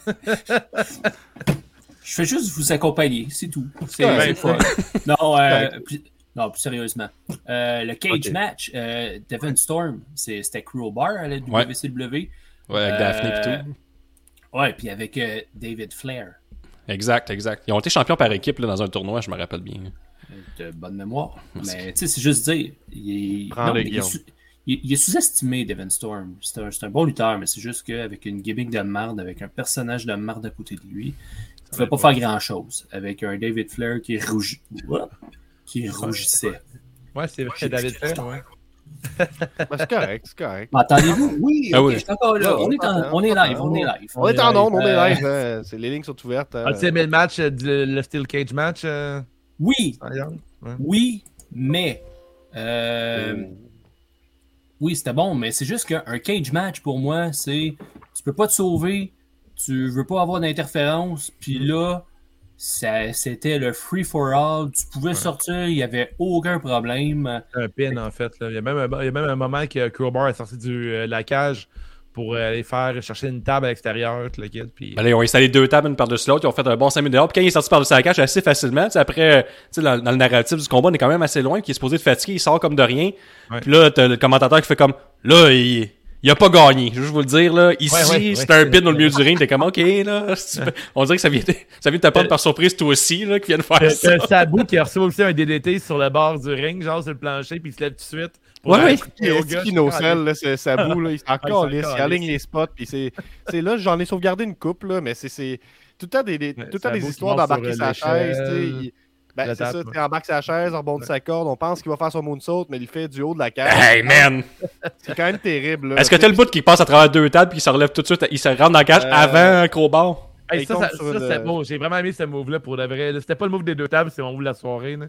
Je fais juste vous accompagner, c'est tout. C'est fun. Non, euh, correct. plus, non, plus sérieusement. Euh, le cage match, euh, Devon Storm, c'est- c'était Cruel Bar à la. WCW. Ouais, avec Euh, Daphne et tout. Ouais, puis avec euh, David Flair. Exact, exact. Ils ont été champions par équipe là, dans un tournoi, je me rappelle bien. De bonne mémoire. Mais tu sais, c'est juste dire. Il est, Prends non, le mais il est Guillaume. sous- il- il est sous-estimé, Devon Storm. C'est un, un bon lutteur, mais c'est juste qu'avec une gimmick de marde, avec un personnage de marde à côté de lui, ne pouvait pas faire grand-chose. Avec un David Flair qui est rougi... Qui rougissait. Ouais, c'est vrai, David Fair. Ouais. ben, c'est correct, c'est correct. M'entendez-vous? Oui, Ah ok, oui. je suis encore là. On est, en- on est live, on est live. On est en onde, on Euh, est live. hein. C'est- Les lignes sont ouvertes. hein. As-tu aimé le match, euh, du- le Steel Cage match, euh, Oui, oui, mais... euh, Oui, c'était bon, mais c'est juste qu'un cage match, pour moi, c'est... Tu peux pas te sauver, tu veux pas avoir d'interférence, puis là, ça- c'était le free-for-all. Tu pouvais sortir, il y avait aucun problème. un pin en fait. Là. Il, y a même un, il y a même un moment que Crowbar est sorti de euh, la cage pour euh, aller faire chercher une table à l'extérieur, le kid. Puis... Ben là, ils ont installé deux tables une par-dessus l'autre, ils ont fait un bon 5 minutes dehors. Puis quand il est sorti par-dessus la cage assez facilement, après, tu sais, dans, dans le narratif du combat, on est quand même assez loin, qui est supposé être fatigué, il sort comme de rien. Ouais. Puis là, t'as le commentateur qui fait comme, là, il, il a pas gagné. Je veux juste vous le dire, là. Ici, Ouais, ouais, ouais. c'est un pin dans le milieu du ring. T'es comme, ok, là. On dirait que ça vient, ça vient de te prendre par surprise, toi aussi, là, qui vient de faire ça. T'as Sabu qui a reçu aussi un DDT sur le bord du ring, genre sur le plancher, puis il se lève tout de suite. Ouais, ouais. au. C'est qui nos selles, là, c'est ça boue, là, il il s'en calisse, il aligne les spots, puis c'est, c'est là, j'en ai sauvegardé une coupe, là, mais c'est, c'est tout le temps des, tout le temps Sabu des histoires d'embarquer sa euh, chaise, tu sais, ben, la c'est ça, tu embarque sa chaise, on rebondit sa corde, on pense qu'il va faire son moonsault, mais il fait du haut de la cage. Hey, man! C'est quand même terrible, là. Est-ce que t'as le bout qui passe à travers deux tables puis qui se relève tout de suite, il se rentre dans la cage Euh, avant un crowbar? Hey, Il ça, ça, le- c'était beau. J'ai vraiment aimé ce move-là pour de vrai. là. C'était pas le move des deux tables, c'est mon move de la soirée. Là.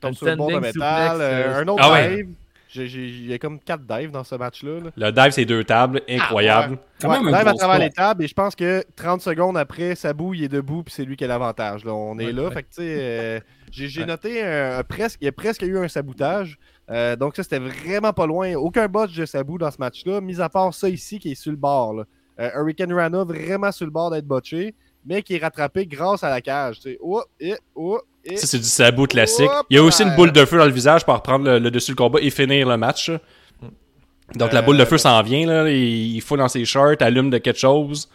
tombe sur le bord de métal, euh, euh, un autre Ah ouais. dive. Il y a comme quatre dives dans ce match-là. là. Le dive, c'est deux tables, incroyable. Quand Ouais, même un dive à travers les tables, et je pense que 30 secondes après, Sabou, il est debout, puis c'est lui qui a l'avantage. là. On est Ouais, là, ouais. fait que tu sais, euh, j'ai noté un, un presque, il y a presque eu un sabotage. Euh, donc ça, c'était vraiment pas loin. Aucun botch de Sabou dans ce match-là, mis à part ça ici qui est sur le bord. Là. Euh, Hurricane Rana, vraiment sur le bord d'être botché, mais qui est rattrapé grâce à la cage. Oh, et, oh, et. Ça, c'est du sabot classique. Il y a aussi une boule de feu dans le visage pour reprendre le, le dessus du combat et finir le match. Donc la Euh, boule de feu s'en vient, là. Il, il faut dans ses shorts, allume de quelque chose.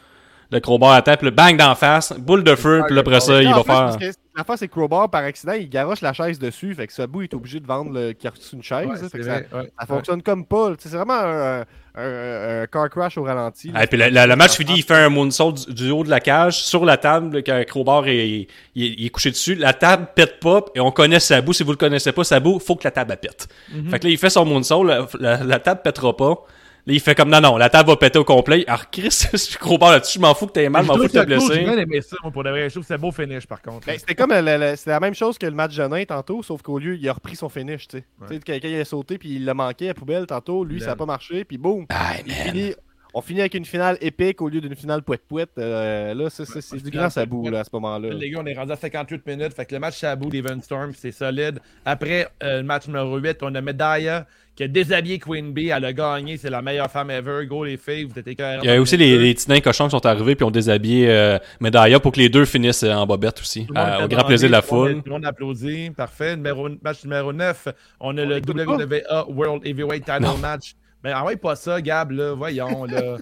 Le crowbar attend, puis le bang d'en face, boule de feu, puis là, après ça, il va faire. que L'affaire, c'est Crowbar, par accident, il garoche la chaise dessus. Fait que Sabou est obligé de vendre le... reçu une chaise. Ouais, là, fait c'est que ça, vrai, ouais. ça fonctionne comme pas. C'est vraiment un, un- un- un car crash au ralenti. là. Et puis le, le- le match finit, il fait un moonsault du, du haut de la cage sur la table, quand Crowbar est, il, il est couché dessus. La table pète pas, et on connaît Sabou. Si vous le connaissez pas, Sabou, faut que la table elle pète. Mhm. Fait que là, il fait son moonsault, la, la, la table pètera pas. Là, il fait comme non, non, la table va péter au complet. Alors, Chris, je suis gros bord là-dessus, je m'en fous que t'aies mal, je m'en fous que t'aies blessé. J'ai bien aimé ça, moi, pour de vrai. Je trouve que c'est beau finish, par contre. Ben, c'était comme la, la- c'était la même chose que le match de nain tantôt, sauf qu'au lieu, il a repris son finish, tu sais. Ouais. Tu sais, quelqu'un il a sauté, puis il l'a manqué à la poubelle tantôt, lui, ça a pas marché, puis boum. Ah, Il finit- on finit avec une finale épique au lieu d'une finale pouette-pouette. Euh, là, c'est, c'est- c'est du grand sabou, là, à ce moment-là. Les gars, on est rendu à 58 minutes. Fait que le match Chabou d'Evan Storm, c'est solide. Après euh, le match numéro 8, on a Medaya qui a déshabillé Queen Bee. Elle a gagné. C'est la meilleure femme ever. Go les filles, vous êtes écœurants. Il y a aussi les, les petits nains cochons qui sont arrivés puis ont déshabillé euh, Medaya pour que les deux finissent euh, en bobette aussi. Tout le monde euh, était au grand plaisir de la foule. Tout le monde applaudit. Parfait. Numéro, match numéro 9, on a le. WWA World Heavyweight Title Non. Match. Mais envoie pas ça, Gab, là. Voyons, là.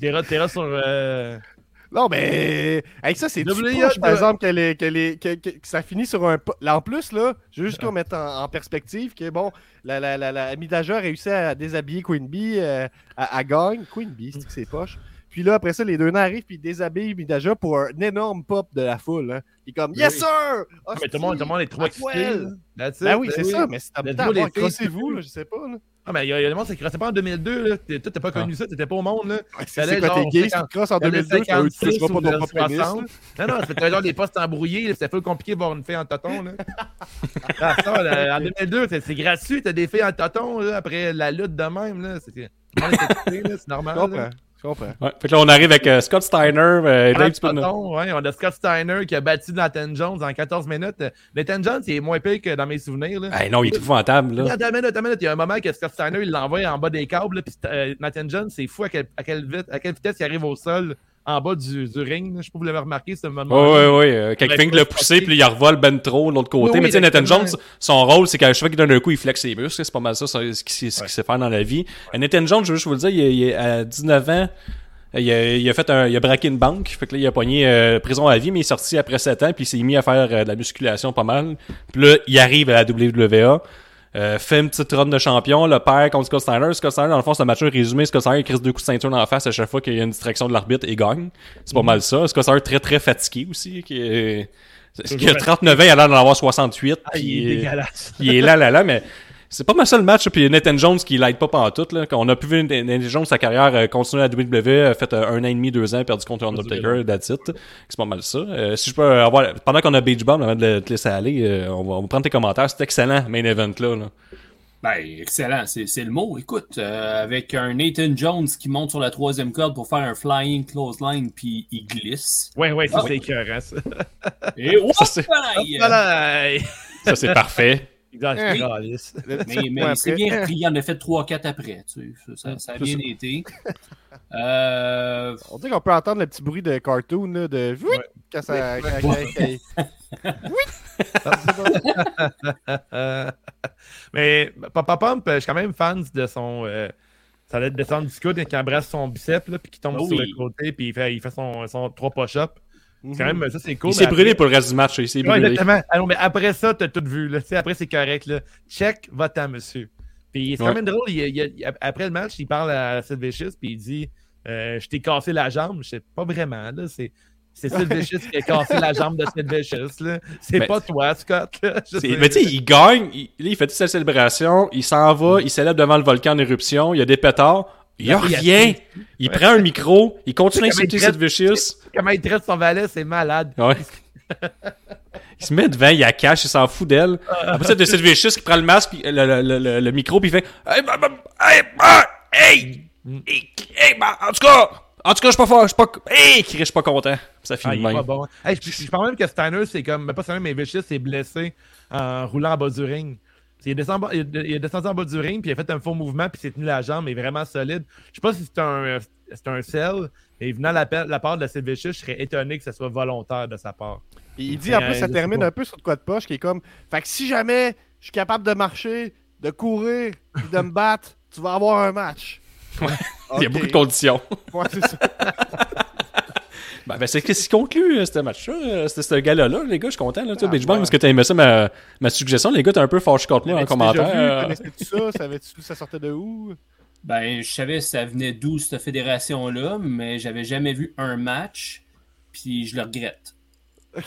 T'es sur. euh, Non, mais. Avec ça, c'est push, par de- exemple, que, les- que, les- que- que- que ça finit sur un. Là, en plus, là, je veux juste qu'on mette en, en perspective que, bon, la, la, la, la Midaja a réussi à déshabiller Queen Bee, euh, à, à gagne. Queen Bee, c'est que c'est poche? Puis là, après ça, les deux nains arrivent puis ils déshabillent Midaja pour un énorme pop de la foule. Hein. Est comme Yes, sir! Ah, mais tout le monde, tout le monde est trop excité. Ben oui, ben c'est ça, mais c'est à crossez-vous, là, je sais pas. Là. Ah, mais il y a monde, c'est que c'est pas en 2002, là. Toi, t'as pas connu ça, t'étais pas au monde, là. C'est c'est quand t'es gay, tu 50 te crosses en T'avais 2002, tu ne 56 seras pas ton propre pénis. 60. Non, non, c'était genre des postes embrouillés, c'était peu compliqué de voir une fille en toton, là. Ah, ça, là, en 2002, c'est c'est gratuit, t'as des filles en toton, là, après la lutte de même, là. C'est c'est normal. Je comprends. Ouais. Fait que là, on arrive avec euh, Scott Steiner. euh, Dave, tu peux ouais, on a Scott Steiner qui a battu Nathan Jones en 14 minutes. Nathan Jones, il est moins pire que dans mes souvenirs, là. Hey, non, il est épouvantable, là. Attends une minute, attends une minute. Il y a un moment que Scott Steiner, il l'envoie en bas des câbles, puis euh, Nathan Jones, c'est fou à, quel- à quelle vite- à quelle vitesse il arrive au sol en bas du, du ring. Je sais pas si vous l'avez remarqué, ce moment. Ouais, ouais, ouais. Euh, quelqu'un Ouais, qui l'a poussé, puis il revole ben trop de l'autre côté. Oui, oui, mais tu sais, Nathan. Jones, son rôle, c'est qu'à chaque fois qu'il donne un coup, il flexe ses muscles. C'est pas mal ça, ce qu'il sait faire dans la vie. Euh, Nathan Jones, je veux juste vous le dire, il, est- il est à 19 ans. euh, Il a, il a fait un, il a braqué une banque, fait que là, il a pogné euh, prison à vie, mais il est sorti après 7 ans, puis il s'est mis à faire euh, de la musculation pas mal. Puis là, il arrive à la WWE, euh, fait une petite run de champion, le perd contre Scott Steiner. Scott Steiner, dans le fond, c'est un match résumé. Scott Steiner, il crisse deux coups de ceinture dans la face à chaque fois qu'il y a une distraction de l'arbitre et gagne. C'est pas mal ça. Scott Steiner, très très fatigué aussi, qui est... Qui a 39 ans, il a l'air d'en avoir 68. Ah, il est dégueulasse. il est là, là, là, mais c'est pas mal ça le match. Puis Nathan Jones qui l'aide pas pantoute. Là. On a pu voir Nathan Jones, sa carrière euh, continuer à la WWE, a fait euh, un an et demi, deux ans, perdu contre Undertaker, that's it. C'est pas mal ça. Euh, si je peux avoir, pendant qu'on a Beach Bomb, avant de te laisser aller, euh, on, va, on va prendre tes commentaires. C'est excellent, main event là. là. Ben, excellent, c'est c'est le mot. Écoute, euh, avec un Nathan Jones qui monte sur la troisième corde pour faire un flying clothesline, puis il glisse. Ouais, ouais, ça Ah. c'est écœurant, ça. Et. Ça, c'est parfait. Calice. Le Mais, mais c'est bien repris, il en a fait 3-4 après. Tu sais, ça, a bien été. Euh, On dirait qu'on peut entendre le petit bruit de cartoon là, de oui Ouais. quand ça. quand- quand- mais Papa Pump, je suis quand même fan de son. euh, ça allait descendre du coude quand il embrasse son bicep, là, puis qu'il tombe Ah sur oui. le côté, puis il fait, il fait son, son 3 push-up. C'est quand même, ça c'est cool. Il s'est brûlé pour le reste du match. Il s'est Ouais, brûlé. exactement. Ah non, mais après ça, t'as tout vu. Là. Après, c'est correct. Là. Check, va-t'en, monsieur. Puis c'est Ouais. quand même drôle. il il après le match, il parle à Sid Vicious, puis il dit euh, Je t'ai cassé la jambe. Je sais pas vraiment. Là. C'est, c'est Sid Vicious qui a cassé la jambe de Sid Vicious. Là. C'est pas toi, Scott. Là. Mais tu sais, il gagne, il, il fait toute sa célébration, il s'en va, il célèbre devant le volcan en éruption, il y a des pétards, il il revient, il Ouais. prend un micro, il continue à insulter traite- Vicious. Comment il traite son valet, c'est malade. Ouais. il se met devant, il la cache, il s'en fout d'elle. Après ça, de cette Vicious qui prend le masque, puis le, le, le, le- le micro, puis il fait Hey, bah, bah, hey, bah, hey, hey, hey, bah, en tout cas, en tout cas, je suis pas fort, je suis pas, hey, je suis pas content. Ça Ah, finit est même. bon. Hey, je, je- je pense même que Steiner, c'est comme. mais Pas Steiner, mais Vicious s'est blessé en roulant en bas du ring. Il est, descendu, en bas- il est- il est descendu en bas du ring, puis il a fait un faux mouvement, puis il s'est tenu la jambe, mais vraiment solide. Je sais pas si c'est un, c'est un sell, mais venant la, la part de Sid Vicious, je serais étonné que ce soit volontaire de sa part. Il dit en plus, ça termine un peu sur de quoi de poche qui est comme Fait que si jamais je suis capable de marcher, de courir, puis de me battre, tu vas avoir un match. Il y a beaucoup de conditions. Ouais, c'est ça. Ben, ben, c'est ce qui conclut euh, ce match-là. euh, C'était ce gars-là, les gars, je suis content. Là, Ah, Beach Bang, ouais. parce que t'as aimé ça, ma, ma suggestion. Les gars, t'es un peu fâché contre moi en commentaire. déjà vu? euh, Connaissais-tu ça? Savais-tu ça sortait de où? ben, je savais ça venait d'où cette fédération-là, mais j'avais jamais vu un match, puis je le regrette. Euh,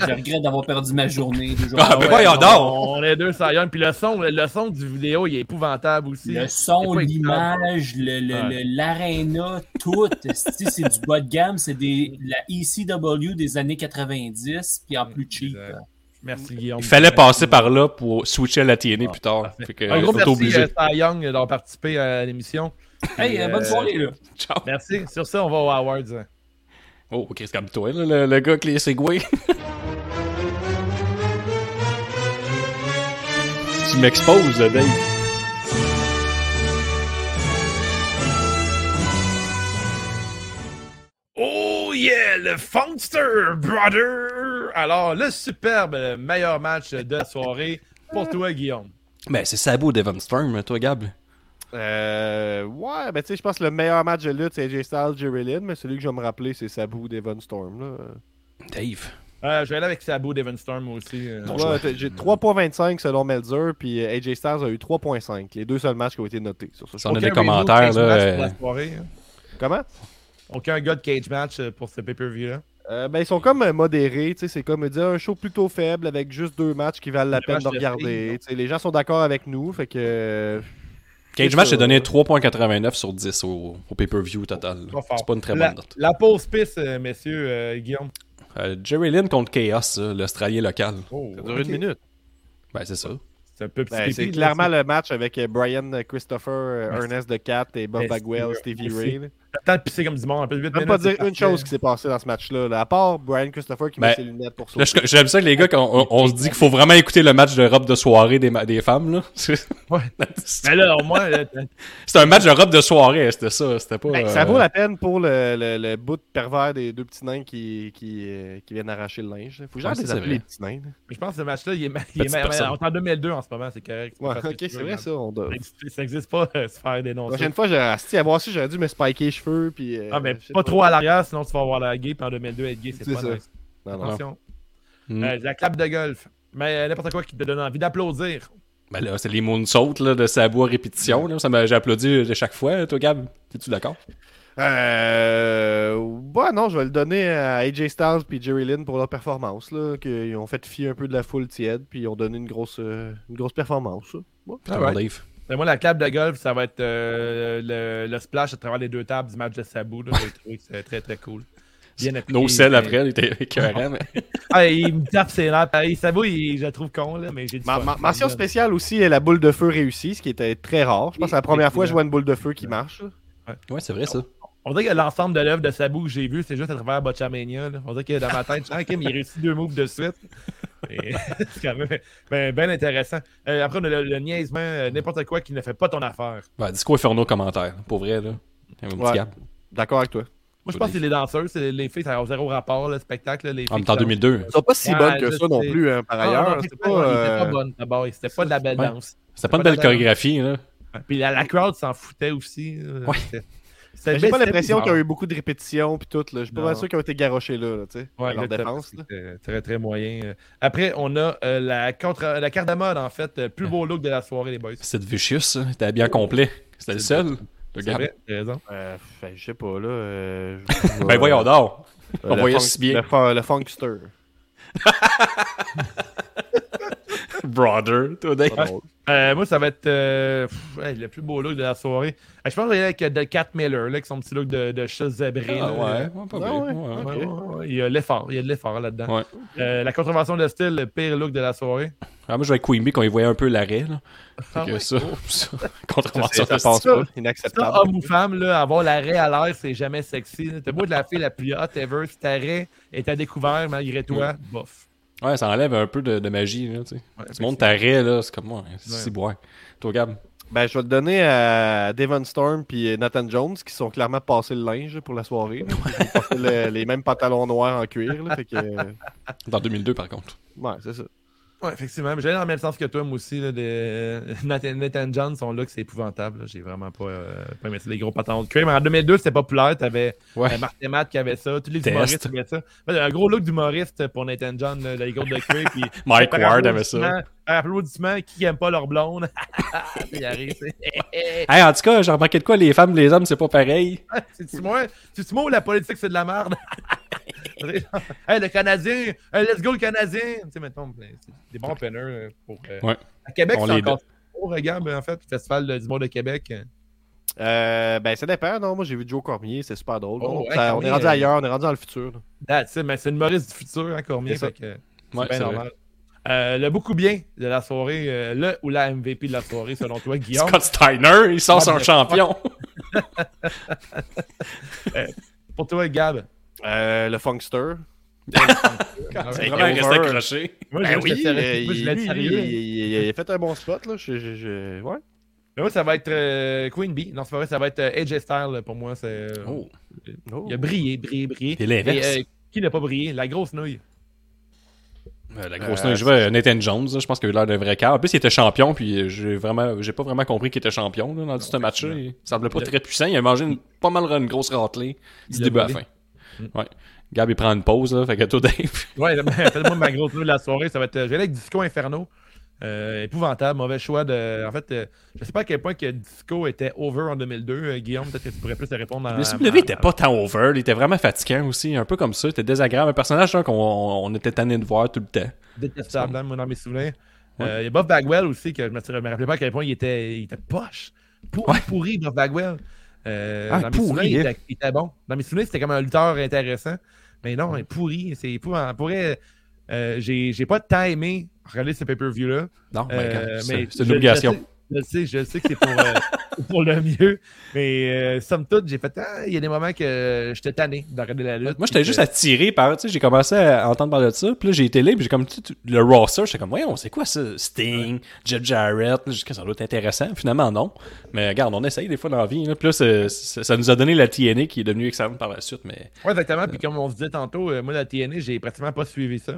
je regrette d'avoir perdu ma journée. deux jours Ah, ben voyons donc! On est deux Young. Puis le son, le son du vidéo, il est épouvantable aussi. Le son, l'image, le- le- Ouais. l'aréna, tout. c'est du bas de gamme. C'est des, la ECW des années 90, puis en plus cheap. Exact. Merci, Guillaume. Il fallait passer par là pour switcher à la TNA plus tard. Fait que, Un gros on est merci obligé. euh, Cy Young d'avoir participé à l'émission. Hey, euh, bonne Euh, soirée, là. Ciao. Merci. Sur ça, on va aux Awards. Oh, Chris, calme-toi, là, le, le gars avec les segways. tu m'exposes, là, Dave. Oh yeah, le Funkster Brother! Alors, le superbe meilleur match de la soirée pour toi, Guillaume. Ben, c'est Sabo Devon Storm, toi, Gab. Euh, ouais, ben tu sais, je pense que le meilleur match de lutte, c'est AJ Styles, Jerry Lynn, mais celui que je vais me rappeler, c'est Sabu Devon Storm. Là. Dave. Euh, je vais aller avec Sabu Devon Storm aussi. euh. Ouais, J'ai 3.25 selon Melzer, puis euh, AJ Styles a eu 3.5. Les deux seuls matchs qui ont été notés sur ce Ça, on a des commentaires, là, match pour la euh, soirée, hein. Comment? Aucun gars de cage match pour ce pay-per-view-là. Euh, ben, ils sont comme modérés, tu sais, c'est comme dire un show plutôt faible avec juste deux matchs qui valent la Le peine de de regarder. filles, Tu sais, les gens sont d'accord avec nous, fait que. Euh, Cage Match a donné 3.89 sur 10 au, au pay-per-view total. C'est pas une très la, bonne note. la pause piste, euh, messieurs, euh, Guillaume. Euh, Jerry Lynn contre Chaos, l'Australien local. Oh, Ça dure une minute. Ben, c'est ça. C'est un peu petit Ben, pipi, c'est clairement le match avec euh, Brian Christopher, euh, Ouais, Ernest de Cat et Bob Mais Bagwell, Stevie Ray. Temps de pisser comme du monde. Un peu de 8 Je peux pas dire une chose qui s'est passée dans ce match-là. là. À part Brian Christopher qui Ben, met ses lunettes pour sauter. je- j'aime ça que les gars, quand on, on se dit qu'il faut vraiment écouter le match de robe de soirée des, des femmes, là. Ouais. Mais là, au moins, c'est un match de robe de soirée, c'était ça. C'était pas. Ben, euh, Ça vaut la peine pour le, le, le bout de pervers des deux petits nains qui, qui, euh, qui viennent arracher le linge. Faut jamais Ouais, les petits nains. je pense que ce match-là, il est, il est on est en 2002 en ce moment, c'est correct. Ouais, que ok, c'est vrai ça. On doit... Ça existe- Ça n'existe pas euh, se faire La dénoncer. prochaine fois, j'ai asti, à voir si j'aurais dû me spiker cheveux. Puis, euh, Ah, mais sais pas trop à l'arrière, sinon tu vas avoir la gay. Puis en 2002, être gay, c'est C'est pas ça. nice. Non, non. Attention. hmm. Euh, la clap de golf. Mais euh, n'importe quoi qui te donne envie d'applaudir. Ben là, c'est les moonsaults là, de Sabo à répétition. Là. Ça m'a, j'ai applaudi de chaque fois. Toi, Gab, es-tu d'accord? Euh. Ouais, non, je vais le donner à AJ Styles puis Jerry Lynn pour leur performance. Là, qu'ils ont fait fier un peu de la foule tiède, puis ils ont donné une grosse, euh, une grosse performance. Ouais. Puis ton Dave. Mais moi, la clap de golf, ça va être euh, le, le splash à travers les deux tables du match de que c'était très très cool. Bien appliqué. No sell après, il était écœurant. mais- Ah, il me tape ses nerfs. pareil. Sabu, il- je le trouve con, là, mais j'ai Ma- mention spéciale aussi, la boule de feu réussie, ce qui était très rare. Je pense que c'est la première fois que je vois une boule de feu qui marche. là. Ouais, c'est vrai ça. On dirait que l'ensemble de l'œuvre de Sabu que j'ai vu, c'est juste à travers Botchamania. Là. On dirait que dans ma tête, je dis, ah, ok, mais il réussit deux moves de suite. C'est quand même ben, ben intéressant. Euh, après, on a le, le niaisement, euh, n'importe quoi qui ne fait pas ton affaire. Ben, Disco Inferno commentaire. Pour vrai, là. Un petit Ouais. Gab. D'accord avec toi. Moi, je pense que c'est les danseurs, c'est les filles, ça a zéro rapport, le spectacle. Les En filles même temps, qui dansent. 2002. Ils sont pas si Ouais, bonnes que ça non plus, hein, par Ah, non, ailleurs. c'est pas, euh, pas bonne d'abord. C'était pas de la belle Ouais. danse. C'était pas une pas belle chorégraphie, là. Puis la, la crowd s'en foutait aussi. Ouais. J'ai pas l'impression qu'il y a eu beaucoup de répétitions puis tout. là. Je suis pas sûr qu'ils ont été garochés là, là, tu sais. Ouais, à leur défense. Très, très moyen. Euh, Après, on a euh, la, contre, la carte de mode, en fait. euh, Plus beau look de la soirée, les boys. C'était Vicious, ça. C'était bien complet. C'était le seul. T'as raison. Euh, ben, je sais pas, là. euh, Ben voyons donc. Euh, On voyait si bien. Le, fun- le funkster. Brother. Toi. Euh, moi, ça va être euh, pff, ouais, le plus beau look de la soirée. Euh, je pense que avec The Cat Miller, là, avec son petit look de, de chat zébré. Ah ouais, ouais, pas Ah bien. ouais. Ouais, Ouais, ouais. ouais, ouais, Il y a l'effort, il y a de l'effort là-dedans. Ouais. Euh, la contravention de style, le pire look de la soirée. Ah, moi, je vais avec Queen Bee quand il voyait un peu l'arrêt. Là. Ah que ouais. ça, ça, Ça, contravention c'est- de ça passe pas. Ça, Inacceptable. homme ou femme, là, avoir l'arrêt à l'air, c'est jamais sexy. T'as beau être la fille la plus hot ever, si t'arrêt est à découvert malgré toi, bof. Ouais, ça enlève un peu de, de magie. Là, tu sais. Ouais, Tu montes t'arrêt, là, c'est comme moi. C'est boire. Toi, Gab? Ben, je vais le donner à Devon Storm puis Nathan Jones qui sont clairement passés le linge pour la soirée. là. Ils ont porté le- les mêmes pantalons noirs en cuir. Là, fait que, Dans 2002, par contre. ouais, c'est ça. Ouais, effectivement. J'allais dans le même sens que toi, moi aussi. Là, des... Nathan, Nathan John sont là que c'est épouvantable. J'ai vraiment pas, euh, pas aimé ça. Les gros pantalons de. Mais en 2002, c'était populaire. T'avais Ouais. euh, Marc et Matt qui avait ça. Tous les Test. humoristes avaient ça. Un gros look d'humoriste pour Nathan John, là, les gros de cuir. Puis, Mike Ward avait ça. applaudissement- par applaudissement, qui aime pas leur blonde? Il arrive. Hey, en tout cas, j'ai remarqué de quoi, les femmes, les hommes, c'est pas pareil. C'est-tu moi? C'est-tu moi ou la politique, c'est de la merde? hey, le Canadien, hey, let's go le Canadien. Tu sais, mettons, ben, c'est des bons openers euh, pour. euh, Ouais. À Québec, c'est les encore trop, regarde, en fait, le Festival de- du monde de Québec. Euh, ben, ça dépend. Non, moi, j'ai vu Joe Cormier, c'est super drôle. Oh, on est rendu ailleurs, on est rendu dans le futur. mais c'est une Maurice du futur, hein, Cormier. C'est Ouais, bien normal. Euh, le beaucoup bien de la soirée, euh, le ou la MVP de la soirée, selon toi, Guillaume? Scott Steiner, il sort son What the champion. Pour toi, Gab? Euh, le Funkster. C'est Ah ouais. vraiment resté accroché. Moi, Ben je oui, euh, sérieux. Moi, je il, lui, lui, il- il a fait un bon spot. Là. Je, je- je- Ouais. Mais moi, ça va être euh, Queen Bee. Non, c'est pas vrai, ça va être euh, AJ Styles pour moi. C'est, euh, Oh. Oh. Il a brillé, brillé, brillé. C'est l'inverse. Et, euh, qui n'a pas brillé? La grosse nouille. Euh, La grosse Euh, je vois Nathan Jones, là, je pense qu'il a eu l'air d'un vrai cas. En plus, il était champion, puis euh, j'ai vraiment, j'ai pas vraiment compris qu'il était champion là, dans tout ce match-là. Il semblait pas Le- très puissant. Il a mangé une, pas mal une grosse raclée du début à la fin. Ouais. Gab, il prend une pause, là, fait que toi, Dave. Ouais, faites-moi ma grosse nouille de la soirée. Ça va être. euh, Je vais aller avec Disco Inferno. Euh, épouvantable, mauvais choix de. En fait, euh, je sais pas à quel point que Disco était over en 2002. euh, Guillaume, peut-être que tu pourrais plus te répondre dans Le CW était pas tant over, il était vraiment fatigant aussi, un peu comme ça, il était désagréable. Un personnage là, qu'on on était tanné de voir tout le temps. détestable, hein, moi, dans mes souvenirs. Il y a Bob Bagwell aussi, que je me, je me rappelais pas à quel point il était, il était poche. Pourri, pourri, Bob Bagwell. Euh, Ah, dans mes pourri, souvenirs, il hein. était, il était bon. Dans mes souvenirs, c'était comme un lutteur intéressant. Mais non, il est pourri. C'est épouvantable. Pour vrai, euh, j'ai pas tant aimé regarder ce pay-per-view-là. Non, ben, Euh, mais c'est une obligation. Je, sais- je sais, que c'est pour, euh, pour le mieux. Mais euh, somme toute, j'ai fait. Ah, il y a des moments que j'étais tanné de regarder la lutte. Moi, j'étais juste attiré par, tu sais, j'ai commencé à entendre parler de ça, puis là, j'ai été là, puis j'ai comme, le roster, j'étais comme, voyons, c'est quoi ça? Sting, Jeff Jarrett, là, j'ai dit que ça doit être intéressant, finalement, non. Mais regarde, on essaye des fois dans la vie, là, puis là, ça nous a donné la TNA qui est devenue excellente par la suite, mais Ouais, exactement. Puis comme on se disait tantôt, euh, moi, la TNA, j'ai pratiquement pas suivi ça.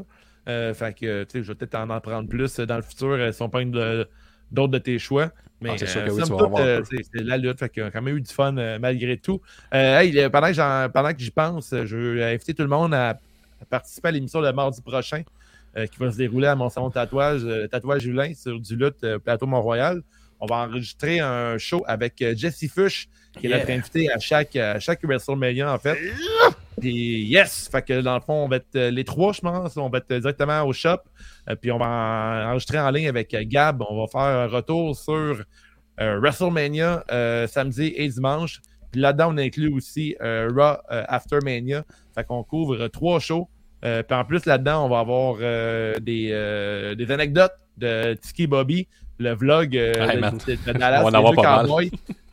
Euh, fait que, tu sais, je vais peut-être en, en prendre plus euh, dans le futur euh, si on prend de- d'autres de tes choix. Mais Ah, c'est sûr euh, que oui, somme tu vas toute, avoir un euh, c'est la lutte. Fait y a quand même eu du fun euh, malgré tout. Hey, pendant que j'y pense, je veux inviter tout le monde à, participer à l'émission de mardi prochain euh, qui va se dérouler à mon salon de tatouage, euh, Tatouage Hulin sur du lutte euh, Plateau Mont-Royal. On va enregistrer un show avec euh, Jesse Fush, qui est notre invité à chaque, à chaque WrestleMania, en fait. Puis yes! Fait que dans le fond, on va être euh, les trois, je pense. On va être directement au shop. Euh, puis on va en- enregistrer en ligne avec euh, Gab. On va faire un retour sur euh, WrestleMania euh, samedi et dimanche. Puis là-dedans, on inclut aussi euh, Raw euh, After Mania. Fait qu'on couvre euh, trois shows. Euh, puis en plus, là-dedans, on va avoir euh, des, euh, des anecdotes de Tiki Bobby, le vlog euh, Hey, de, de- de Dallas. On va en avoir pas.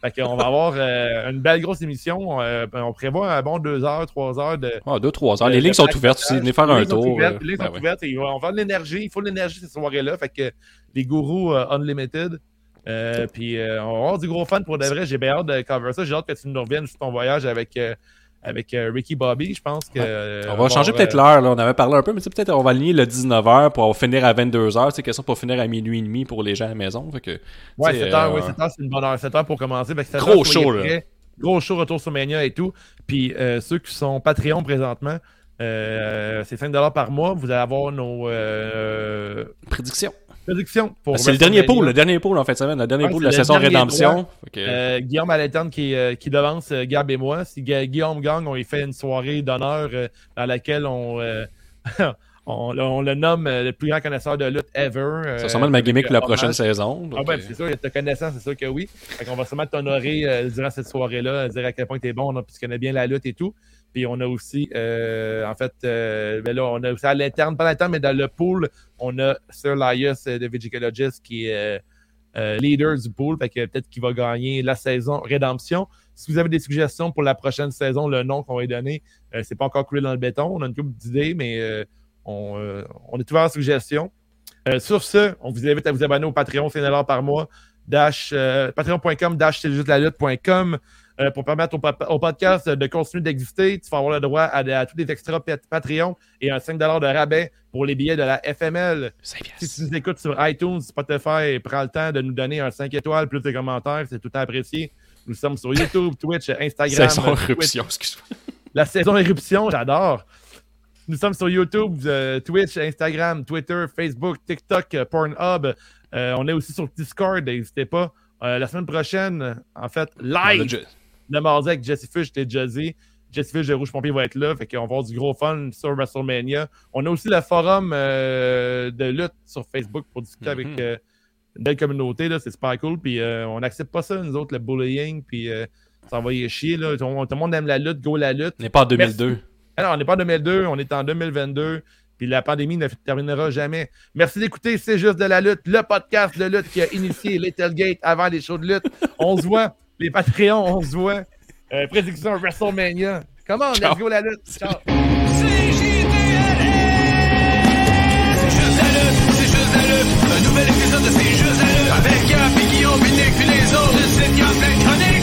Fait qu'on va avoir euh, une belle grosse émission. Euh, on prévoit un bon deux heures, trois heures de. ah, deux, trois heures. de- Les lignes sont ouvertes aussi, venez faire un tour. Les lignes ben sont ouvertes et on va de l'énergie. Il faut de l'énergie cette soirée-là. Fait que les gourous Unlimited. Puis on va avoir du gros fun pour de vrai. J'ai bien hâte de cover ça. J'ai hâte que tu nous reviennes sur ton voyage avec, avec euh, Ricky Bobby. Je pense que. euh, On va changer peut-être l'heure, là. On avait parlé un peu, mais peut-être on va aligner le 19h pour finir à 22h. C'est question pour finir à minuit et demi pour les gens à la maison. Fait que, Ouais, tu sais, 7 heures, euh, oui, 7 heures, c'est une bonne heure. 7 heures pour commencer. Que 7 Gros heures, show, là. Gros show, retour sur Mania et tout. Puis euh, ceux qui sont Patreon présentement, euh, c'est 5 par mois. Vous allez avoir nos euh, prédiction. prédictions pour. Ah, c'est le dernier pool, le dernier pool en fin de semaine, le dernier Ouais, pool de la saison Rédemption. Euh, Guillaume à qui, euh, qui devance euh, Gab et moi. Si Gu- Guillaume gagne, on lui fait une soirée d'honneur euh, dans laquelle on, euh, on, on le nomme euh, le plus grand connaisseur de lutte ever. euh, ça ressemble à ma gimmick pour la prochaine hommage. saison. Ah ben, euh, c'est sûr, il y a ta connaissance, c'est sûr que oui. Fait qu'on va sûrement t'honorer euh, durant cette soirée-là, dire à quel point t'es bon, là, puis tu connais bien la lutte et tout. Puis on a aussi, euh, en fait, euh, ben là, on a aussi à l'interne, pas l'interne, mais dans le pool, on a Sir Laius euh, de Vigicologist qui est leader du pool, fait que peut-être qu'il va gagner la saison Rédemption. Si vous avez des suggestions pour la prochaine saison, le nom qu'on va lui donner, c'est pas encore coulé dans le béton. On a une couple d'idées, mais on, est ouvert aux suggestions. Sur ce, on vous invite à vous abonner au Patreon, c'est 1$ par mois. Dash, patreon.com, dash, c'est juste la lutte.com euh, pour permettre au, podcast de continuer d'exister. Tu vas avoir le droit à, à tous les extras pat- Patreon et un 5$ de rabais pour les billets de la FML. Si tu nous écoutes sur iTunes, Spotify, prends le temps de nous donner un 5 étoiles plus de commentaires, c'est tout apprécié. Nous sommes sur YouTube, Twitch, Instagram. Saison éruption, excuse-moi. La saison éruption, j'adore. Nous sommes sur YouTube, euh, Twitch, Instagram, Twitter, Facebook, TikTok, euh, Pornhub. Euh, on est aussi sur Discord, n'hésitez pas. La semaine prochaine, en fait, live, le mardi avec Jesse Fish, j'étais déjà dit. Jesse Fish de Rouge Pompier va être là. Fait qu'on va avoir du gros fun sur WrestleMania. On a aussi le forum euh, de lutte sur Facebook pour discuter Mhm. avec euh, une belle communauté. C'est super cool. Puis euh, on n'accepte pas ça, nous autres, le bullying. Puis ça va y chier. Là. Tout, le monde aime la lutte, go la lutte. On n'est pas en 2002. Alors, on n'est pas en 2002, on est en 2022. Puis la pandémie ne terminera jamais. Merci d'écouter C'est juste de la lutte, le podcast de lutte qui a initié Little Gate avant les shows de lutte. On se voit. Les Patreons, on se voit. Euh, prédiction WrestleMania. Comment? Ciao. Let's go la lutte. Ciao. C'est juste la lutte, c'est juste la lutte. Un nouvel épisode de C'est juste la lutte. Avec Gap et Guillaume, puis les autres. Le site Gap, plein de chroniques.